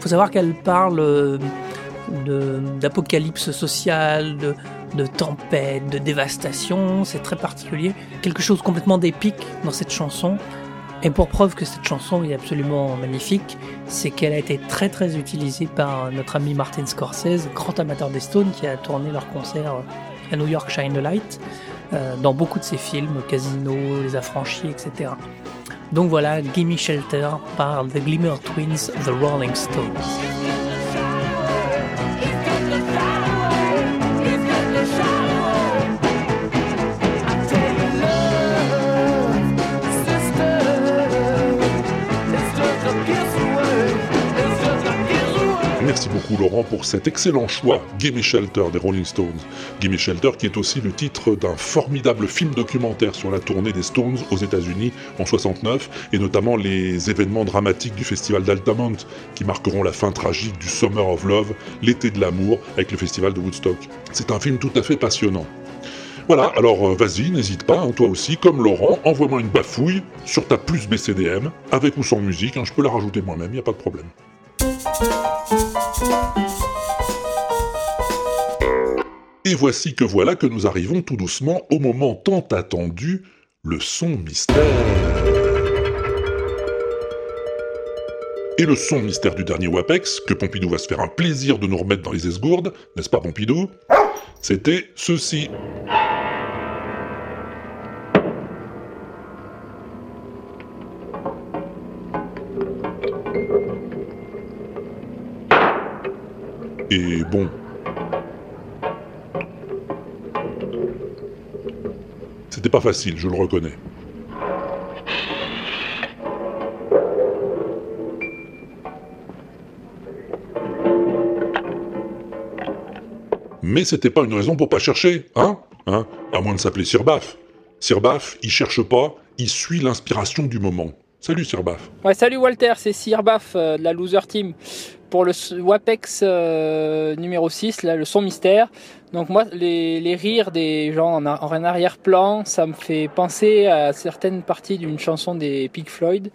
faut savoir qu'elle parle euh, d'apocalypse sociale, de, de tempête, de dévastation, c'est très particulier. Quelque chose complètement d'épique dans cette chanson. Et pour preuve que cette chanson est absolument magnifique, c'est qu'elle a été très très utilisée par notre ami Martin Scorsese, grand amateur des Stones, qui a tourné leur concert à New York Shine the Light, euh, dans beaucoup de ses films, Casino, Les Affranchis, etc. Donc voilà, Gimme Shelter par The Glimmer Twins, The Rolling Stones. Laurent pour cet excellent choix, Gimme Shelter des Rolling Stones. Gimme Shelter qui est aussi le titre d'un formidable film documentaire sur la tournée des Stones aux États-Unis en 69 et notamment les événements dramatiques du festival d'Altamont qui marqueront la fin tragique du Summer of Love, l'été de l'amour avec le festival de Woodstock. C'est un film tout à fait passionnant. Voilà, alors euh, vas-y, n'hésite pas, hein, toi aussi, comme Laurent, envoie-moi une bafouille sur ta plus BCDM, avec ou sans musique, hein, je peux la rajouter moi-même, y a pas de problème. Et voici que voilà que nous arrivons tout doucement au moment tant attendu, le son mystère. Et le son mystère du dernier WAPEX, que Pompidou va se faire un plaisir de nous remettre dans les esgourdes, n'est-ce pas Pompidou? C'était ceci. Et bon. C'était pas facile, je le reconnais. Mais c'était pas une raison pour pas chercher, hein Hein À moins de s'appeler Sirbaf. Sirbaf, il cherche pas, il suit l'inspiration du moment. Salut Sirbaf. Ouais, salut Walter, c'est Sir Baff euh, de la Loser Team pour le WAPEX euh, numéro 6, là, le son mystère. Donc moi, les, rires des gens en, en arrière-plan, ça me fait penser à certaines parties d'une chanson des Pink Floyd.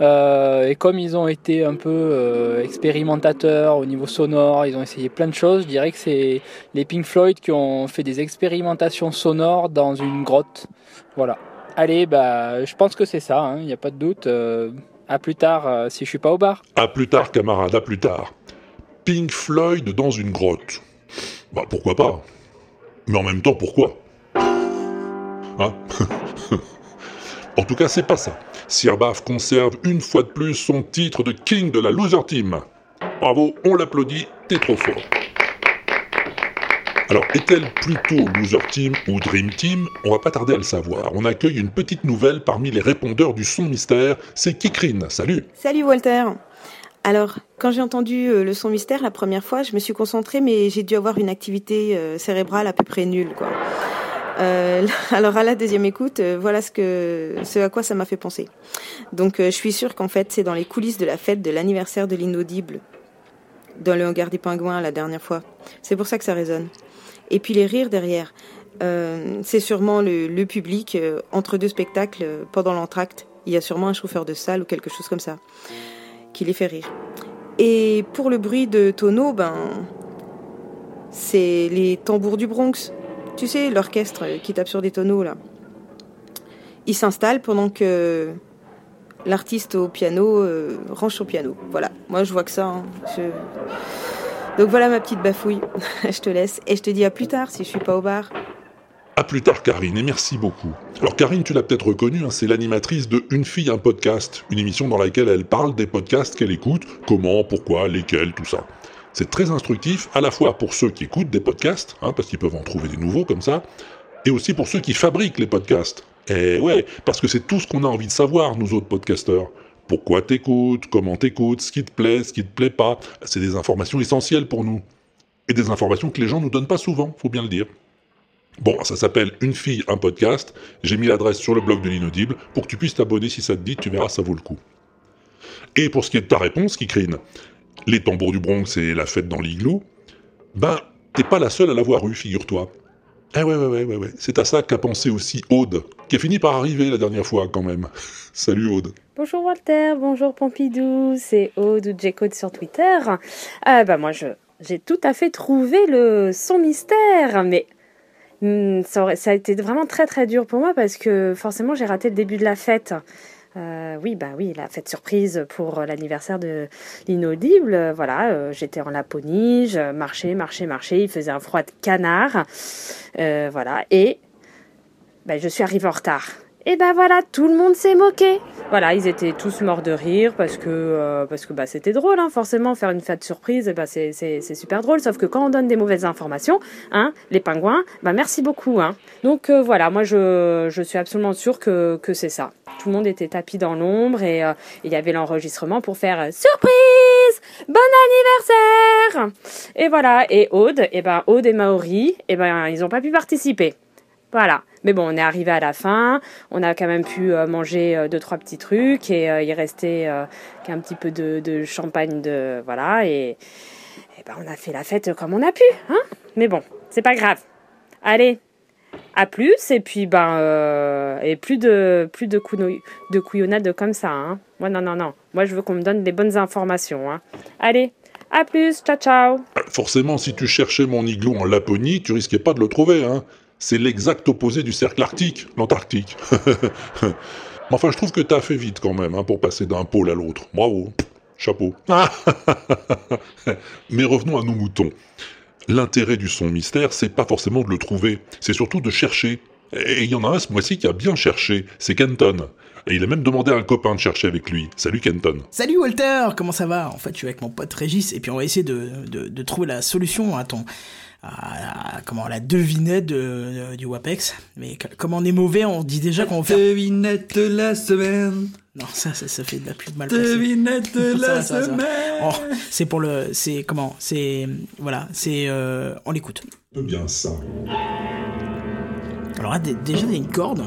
Euh, et comme ils ont été un peu euh, expérimentateurs au niveau sonore, ils ont essayé plein de choses, je dirais que c'est les Pink Floyd qui ont fait des expérimentations sonores dans une grotte. Voilà. Allez, bah, je pense que c'est ça, il n'y a pas de doute. À plus tard euh, si je suis pas au bar. À plus tard, camarade, à plus tard. Pink Floyd dans une grotte. Bah pourquoi pas? Mais en même temps, pourquoi? Hein? En tout cas, c'est pas ça. Sirbaf conserve une fois de plus son titre de King de la Loser Team. Bravo, on l'applaudit, t'es trop fort. Alors, est-elle plutôt Loser Team ou Dream Team? On va pas tarder à le savoir. On accueille une petite nouvelle parmi les répondeurs du son mystère, c'est Kikrine. Salut Salut Walter. Alors, quand j'ai entendu euh, le son mystère la première fois, je me suis concentrée, mais j'ai dû avoir une activité euh, cérébrale à peu près nulle, quoi. Euh, alors à la deuxième écoute, voilà ce que ce à quoi ça m'a fait penser. Donc je suis sûre qu'en fait c'est dans les coulisses de la fête de l'anniversaire de l'inaudible dans le hangar des pingouins la dernière fois. C'est pour ça que ça résonne. Et puis les rires derrière, euh, c'est sûrement le, public euh, entre deux spectacles euh, pendant l'entracte. Il y a sûrement un chauffeur de salle ou quelque chose comme ça qui les fait rire. Et pour le bruit de tonneaux, ben c'est les tambours du Bronx. Tu sais, l'orchestre qui tape sur des tonneaux là. Il s'installe pendant que l'artiste au piano range son piano. Voilà, moi je vois que ça. hein. Je- Donc voilà ma petite bafouille. je te laisse et je te dis à plus tard si je suis pas au bar. À plus tard, Karine, et merci beaucoup. Alors, Karine, tu l'as peut-être reconnue, hein, c'est l'animatrice de Une fille, un podcast, une émission dans laquelle elle parle des podcasts qu'elle écoute, comment, pourquoi, lesquels, tout ça. C'est très instructif, à la fois pour ceux qui écoutent des podcasts, hein, parce qu'ils peuvent en trouver des nouveaux comme ça, et aussi pour ceux qui fabriquent les podcasts. Et ouais, parce que c'est tout ce qu'on a envie de savoir, nous autres podcasteurs. Pourquoi t'écoutes, comment t'écoutes, ce qui te plaît, ce qui te plaît pas? C'est des informations essentielles pour nous. Et des informations que les gens nous donnent pas souvent, faut bien le dire. Bon, ça s'appelle Une fille, un podcast. J'ai mis l'adresse sur le blog de l'inaudible pour que tu puisses t'abonner si ça te dit, tu verras, ça vaut le coup. Et pour ce qui est de ta réponse, Kikrine, les tambours du Bronx et la fête dans l'igloo, ben, t'es pas la seule à l'avoir eu, figure-toi. Eh ouais, ouais, ouais, ouais, ouais. C'est à ça qu'a pensé aussi Aude, qui a fini par arriver la dernière fois quand même. Salut Aude. Bonjour Walter, bonjour Pompidou, c'est Aude ou J-Code sur Twitter. Ah bah moi je j'ai tout à fait trouvé le son mystère, mais hmm, ça, ça a été vraiment très très dur pour moi parce que forcément j'ai raté le début de la fête. Euh, oui, bah oui, la fête surprise pour l'anniversaire de l'inaudible. Euh, Voilà, euh, j'étais en Laponie, je marchais, marchais, marchais, il faisait un froid de canard. Euh, voilà, et ben, je suis arrivée en retard. Et ben voilà, tout le monde s'est moqué. Voilà, ils étaient tous morts de rire parce que euh, parce que bah c'était drôle, hein, forcément faire une fête surprise, et ben c'est c'est super drôle. Sauf que quand on donne des mauvaises informations, hein, les pingouins, bah merci beaucoup, hein. Donc euh, voilà, moi je je suis absolument sûre que que c'est ça. Tout le monde était tapis dans l'ombre et euh, il y avait l'enregistrement pour faire surprise, bon anniversaire. Et voilà, et Aude, et ben Aude et Maori, et ben ils ont pas pu participer. Voilà. Mais bon, on est arrivé à la fin. On a quand même pu euh, manger euh, deux trois petits trucs et euh, il restait qu'un petit peu de, champagne de voilà et, et ben on a fait la fête comme on a pu, hein. Mais bon, c'est pas grave. Allez, à plus et puis ben et plus de plus de couno- de couillonnade comme ça, hein. Moi non non non. Moi je veux qu'on me donne des bonnes informations, hein. Allez, à plus, ciao ciao. Forcément, si tu cherchais mon igloo en Laponie, tu risquais pas de le trouver, hein. C'est l'exact opposé du cercle arctique, l'Antarctique. Mais enfin, je trouve que t'as fait vite quand même, hein, pour passer d'un pôle à l'autre. Bravo. Chapeau. Mais revenons à nos moutons. L'intérêt du son mystère, c'est pas forcément de le trouver, c'est surtout de chercher. Et il y en a un ce mois-ci qui a bien cherché, c'est Kenton. Et il a même demandé à un copain de chercher avec lui. Salut Kenton. Salut Walter, comment ça va? En fait, je suis avec mon pote Régis et puis on va essayer de, de, de trouver la solution à ton à, à- comment la devinette de, de- du WAPEX. Mais comme on est mauvais, on dit déjà qu'on faire Devinette de la semaine. Non, ça, ça, ça fait de la pub mal Devinette de la ça semaine. Oh, c'est pour le, c'est comment C'est voilà, c'est euh, on l'écoute. Bien ça. Alors là, dé- déjà, il y a une corde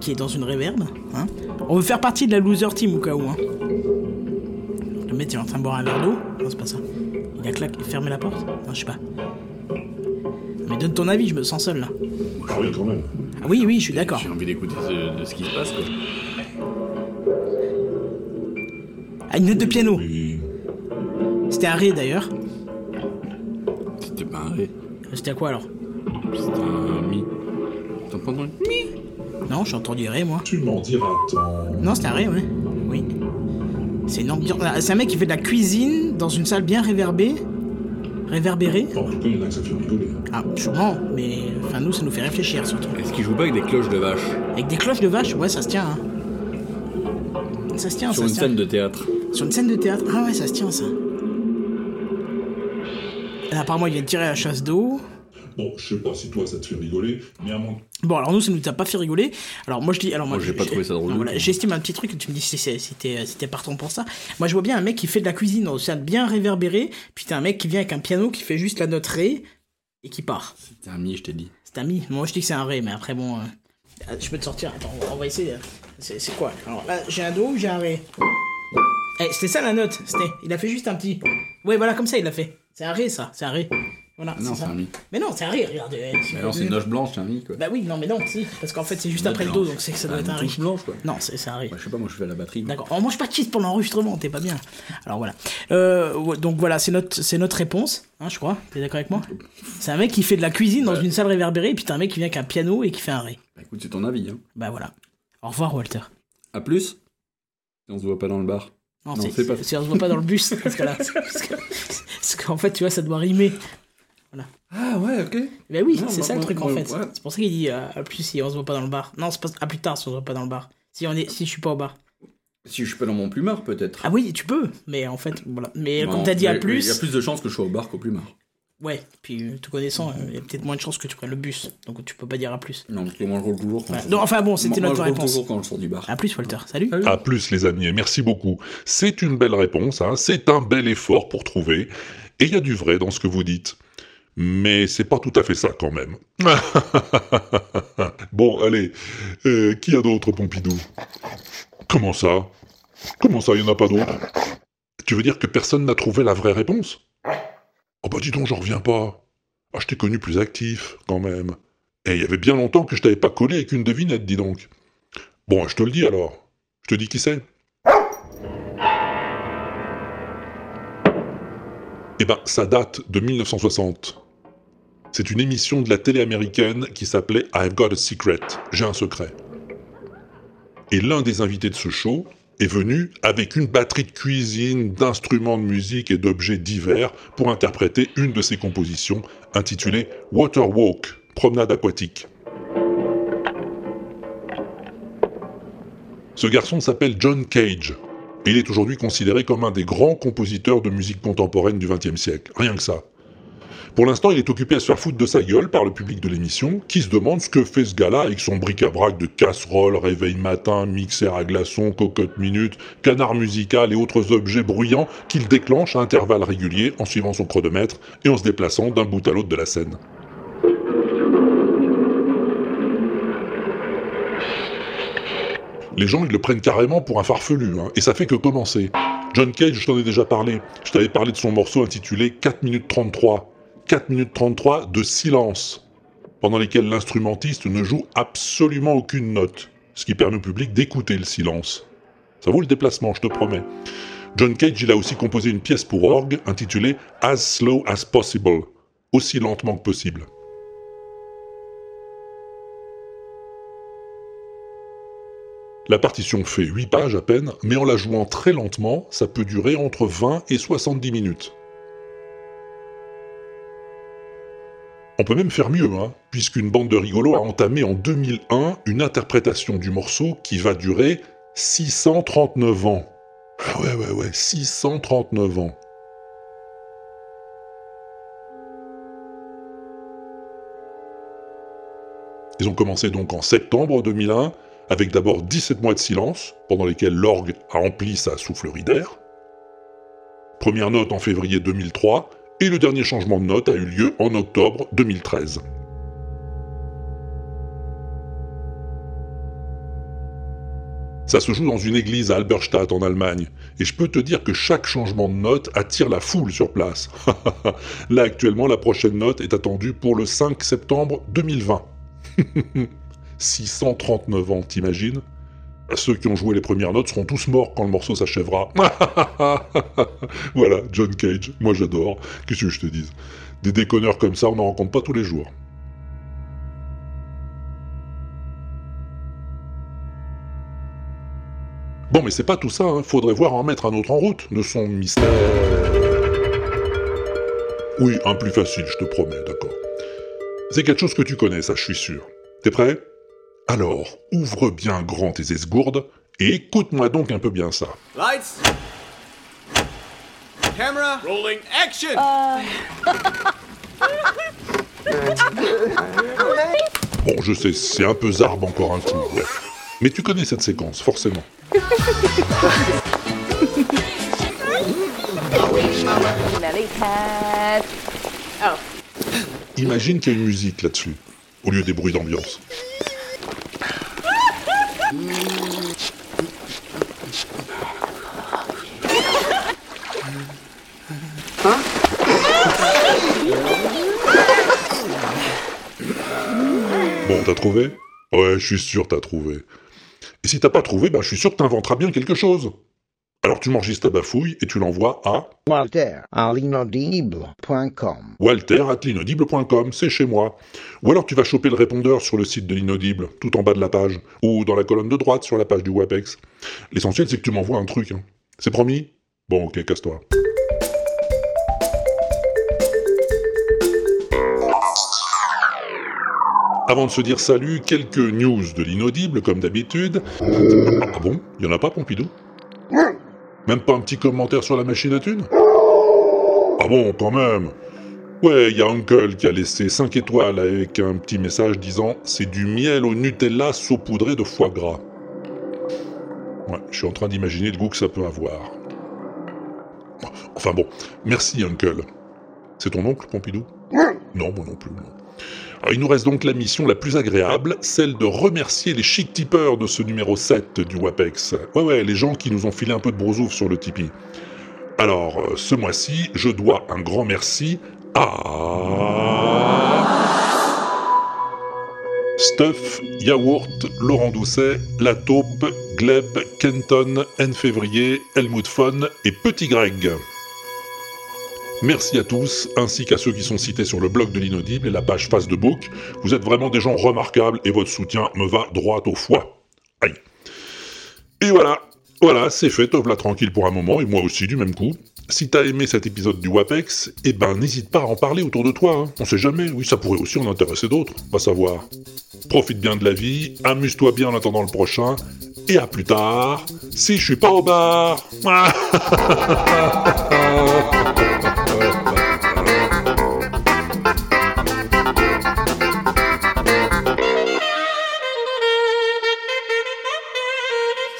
qui est dans une réverbe. Hein on veut faire partie de la loser team au cas où. Hein. Le mec il est en train de boire un verre d'eau. Non, c'est pas ça. Il a claqué, fermé la porte Non, je sais pas. Mais donne ton avis, je me sens seul là. Ah oui, quand même. Ah oui, oui, je suis d'accord. J'ai envie d'écouter ce- de ce qui se passe, quoi. Ah, une note de piano. C'était un ré d'ailleurs. C'était pas un ré. C'était à quoi alors? C'était un mi. Entendu Mi? Non, j'ai entendu ré moi. Tu m'en diras tant. Non, c'était un ré, ouais. Oui. C'est une ambiance. ah, C'est un mec qui fait de la cuisine dans une salle bien réverbée. Réverbérée. En tout cas, il y en a que ça fait rigoler. Ah, sûrement, mais enfin nous ça nous fait réfléchir surtout. Est-ce qu'il joue pas avec des cloches de vache Avec des cloches de vache, ouais, ça se tient. Hein. Ça se tient, Sur ça une se tient. scène de théâtre. Sur une scène de théâtre. Ah ouais, ça se tient ça. Et apparemment, il vient de tirer à la chasse d'eau. Bon, je sais pas si toi ça te fait rigoler, mais à mon... Bon, alors nous, ça nous a pas fait rigoler. Alors moi, je dis, alors moi, Moi, j'ai pas trouvé ça drôle Voilà. J'estime un petit truc. Tu me dis si c'est- si t'es si t'es partant pour ça. Moi, je vois bien un mec qui fait de la cuisine dans une salle bien réverbérée. Puis t'as un mec qui vient avec un piano qui fait juste la note ré et qui part. C'est un mi, je t'ai dit. C'est un mi. Moi, je dis que c'est un ré, mais après bon, euh, je peux te sortir. Attends, on va- on va essayer. C'est quoi Alors? Là, j'ai un do ou j'ai un ré? Eh, c'était ça la note. C'était. Il a fait juste un petit. Ouais, voilà, comme ça, il a fait. C'est un ré, ça. C'est un ré. Voilà. Non, c'est un mi. Mais non, c'est un ré. Regarde. euh, Mais alors, c'est une noche blanche, c'est un mi, quoi. Bah oui, non, mais non, si. Parce qu'en fait, c'est juste après le note do, blanche. donc c'est que ça Ah, doit être une un touche blanche, quoi. Non, c'est un ré. Bah, je sais pas, moi, je fais la batterie. D'accord. On mange pas de cheese pour l'enregistrement, t'es pas bien. Alors voilà. Euh, donc voilà, c'est notre, réponse, hein, je crois. T'es d'accord avec moi? C'est un mec qui fait de la cuisine dans une salle réverbérée, et puis t'as un mec qui vient avec un piano et qui fait un ré. Bah, écoute, c'est ton avis, hein. Bah voilà. Au revoir, Walter. À plus. Si on se voit pas dans le bar. Non, Non, c'est, pas- on se voit pas dans le bus, parce que là, parce, qu'en fait, tu vois, ça doit rimer. Ah ouais, ok. Bah oui, c'est bah, ça le truc en moi, fait. ouais. C'est pour ça qu'il dit euh, à plus si on se voit pas dans le bar. Non, c'est pas à plus tard si on se voit pas dans le bar. Si on est, si je suis pas au bar. Si je suis pas dans mon plumard, peut-être. Ah oui, tu peux, mais en fait, voilà. Mais Non, comme t'as dit à plus. Il y a plus de chances que je sois au bar qu'au plumard. Ouais, puis euh, te connaissant, euh, il y a peut-être moins de chances que tu prennes le bus. Donc tu peux pas dire à plus. Non, parce que moi je roule toujours quand Ouais. je- Non, enfin bon, c'était Moi, notre je réponse. toujours quand je sors du bar. À plus, Walter. Salut. À plus les amis, et merci beaucoup. C'est une belle réponse, hein, c'est un bel effort pour trouver, et il y a du vrai dans ce que vous dites. Mais c'est pas tout à fait ça quand même. bon, allez, euh, qui a d'autres Pompidou? Comment ça? Comment ça, il n'y en a pas d'autres? Tu veux dire que personne n'a trouvé la vraie réponse? Oh bah dis donc, j'en reviens pas. Ah, je t'ai connu plus actif, quand même. Et il y avait bien longtemps que je t'avais pas collé avec une devinette, dis donc. Bon, je te le dis alors. Je te dis qui c'est? Eh ben, ça date de 1960. C'est une émission de la télé américaine qui s'appelait I've Got a Secret. J'ai un secret. Et l'un des invités de ce show est venu avec une batterie de cuisine, d'instruments de musique et d'objets divers pour interpréter une de ses compositions intitulée Water Walk, promenade aquatique. Ce garçon s'appelle John Cage. Il est aujourd'hui considéré comme un des grands compositeurs de musique contemporaine du XXe siècle. Rien que ça. Pour l'instant, il est occupé à se faire foutre de sa gueule par le public de l'émission, qui se demande ce que fait ce gars-là avec son bric-à-brac de casserole, réveil matin, mixeur à glaçons, cocotte minute, canard musical et autres objets bruyants qu'il déclenche à intervalles réguliers en suivant son chronomètre et en se déplaçant d'un bout à l'autre de la scène. Les gens, ils le prennent carrément pour un farfelu, hein, et ça fait que commencer. John Cage, je t'en ai déjà parlé. Je t'avais parlé de son morceau intitulé 4 minutes 33. 4 minutes 33 de silence, pendant lesquels l'instrumentiste ne joue absolument aucune note, ce qui permet au public d'écouter le silence. Ça vaut le déplacement, je te promets. John Cage, il a aussi composé une pièce pour orgue intitulée As Slow as Possible, aussi lentement que possible. La partition fait 8 pages à peine, mais en la jouant très lentement, ça peut durer entre 20 et 70 minutes. On peut même faire mieux, hein, puisqu'une bande de rigolos a entamé en 2001 une interprétation du morceau qui va durer 639 ans. Ah ouais, ouais, ouais, 639 ans. Ils ont commencé donc en septembre 2001, avec d'abord 17 mois de silence, pendant lesquels l'orgue a empli sa soufflerie d'air. Première note en février 2003, et le dernier changement de note a eu lieu en octobre 2013. Ça se joue dans une église à Alberstadt en Allemagne, et je peux te dire que chaque changement de note attire la foule sur place. Là actuellement, la prochaine note est attendue pour le 5 septembre 2020. 639 ans, t'imagines? Ceux qui ont joué les premières notes seront tous morts quand le morceau s'achèvera. voilà, John Cage, moi j'adore. Qu'est-ce que je te dise? Des déconneurs comme ça, on n'en rencontre pas tous les jours. Bon, mais c'est pas tout ça, hein. faudrait voir en mettre un autre en route, de son mystère. Oui, un plus facile, je te promets, d'accord. C'est quelque chose que tu connais, ça, je suis sûr. T'es prêt? Alors, ouvre bien grand tes esgourdes et écoute-moi donc un peu bien ça. Lights. Camera. Rolling action. Bon, je sais, c'est un peu zarbe encore un coup, ouais. Mais tu connais cette séquence, forcément. Imagine qu'il y a une musique là-dessus, au lieu des bruits d'ambiance. Bon, t'as trouvé? Ouais, je suis sûr t'as trouvé. Et si t'as pas trouvé, ben je suis sûr que t'inventeras bien quelque chose. Alors tu m'enregistres ta bafouille et tu l'envoies à Walter à l'inaudible.com. walter at l'inaudible.com, c'est chez moi. Ou alors tu vas choper le répondeur sur le site de l'inaudible, tout en bas de la page, ou dans la colonne de droite sur la page du WAPEX. L'essentiel c'est que tu m'envoies un truc. hein. C'est promis? Bon, ok, casse-toi. Avant de se dire salut, quelques news de l'inaudible, comme d'habitude. Ah bon? Il y en a pas, Pompidou? Même pas un petit commentaire sur la machine à thunes? Ah bon, quand même Ouais, il y a Uncle qui a laissé 5 étoiles avec un petit message disant « C'est du miel au Nutella saupoudré de foie gras ». Ouais, je suis en train d'imaginer le goût que ça peut avoir. Enfin bon, merci Uncle. C'est ton oncle, Pompidou? Non, moi non plus, non. Il nous reste donc la mission la plus agréable, celle de remercier les chic tipeurs de ce numéro 7 du WAPEX. Ouais, ouais, les gens qui nous ont filé un peu de brosouf sur le Tipeee. Alors, euh, ce mois-ci, je dois un grand merci à... Stuff, Yaourt, Laurent Doucet, La Taupe, Gleb, Kenton, N. Février, Helmut Fon et Petit Greg. Merci à tous, ainsi qu'à ceux qui sont cités sur le blog de l'inaudible et la page face de book. Vous êtes vraiment des gens remarquables et votre soutien me va droit au foie. Aïe. Et voilà, voilà, c'est fait, te voilà tranquille pour un moment, et moi aussi du même coup. Si t'as aimé cet épisode du WAPEX, eh ben n'hésite pas à en parler autour de toi, hein. on sait jamais, oui ça pourrait aussi en intéresser d'autres, va savoir. Profite bien de la vie, amuse-toi bien en attendant le prochain, et à plus tard, si je suis pas au bar.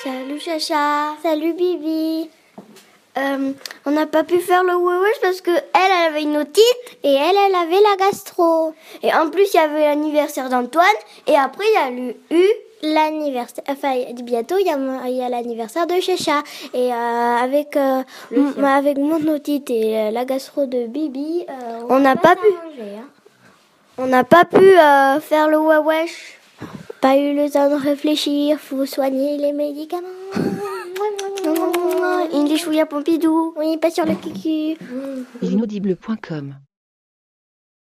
Salut Chacha, salut Bibi. Euh, on n'a pas pu faire le wesh parce que elle, avait une otite et elle, elle avait la gastro. Et en plus, il y avait l'anniversaire d'Antoine et après, il y a eu l'anniversaire. Enfin, bientôt, il y a, y l'anniversaire de Chacha. Et euh, avec, euh, avec mon otite et euh, la gastro de Bibi, euh, on n'a pas, pu. On n'a pas pu euh, faire le wesh. Pas eu le temps de réfléchir, faut soigner les médicaments. Une des chouilles à Pompidou. Oui, pas sur le cucu. L'inaudible.com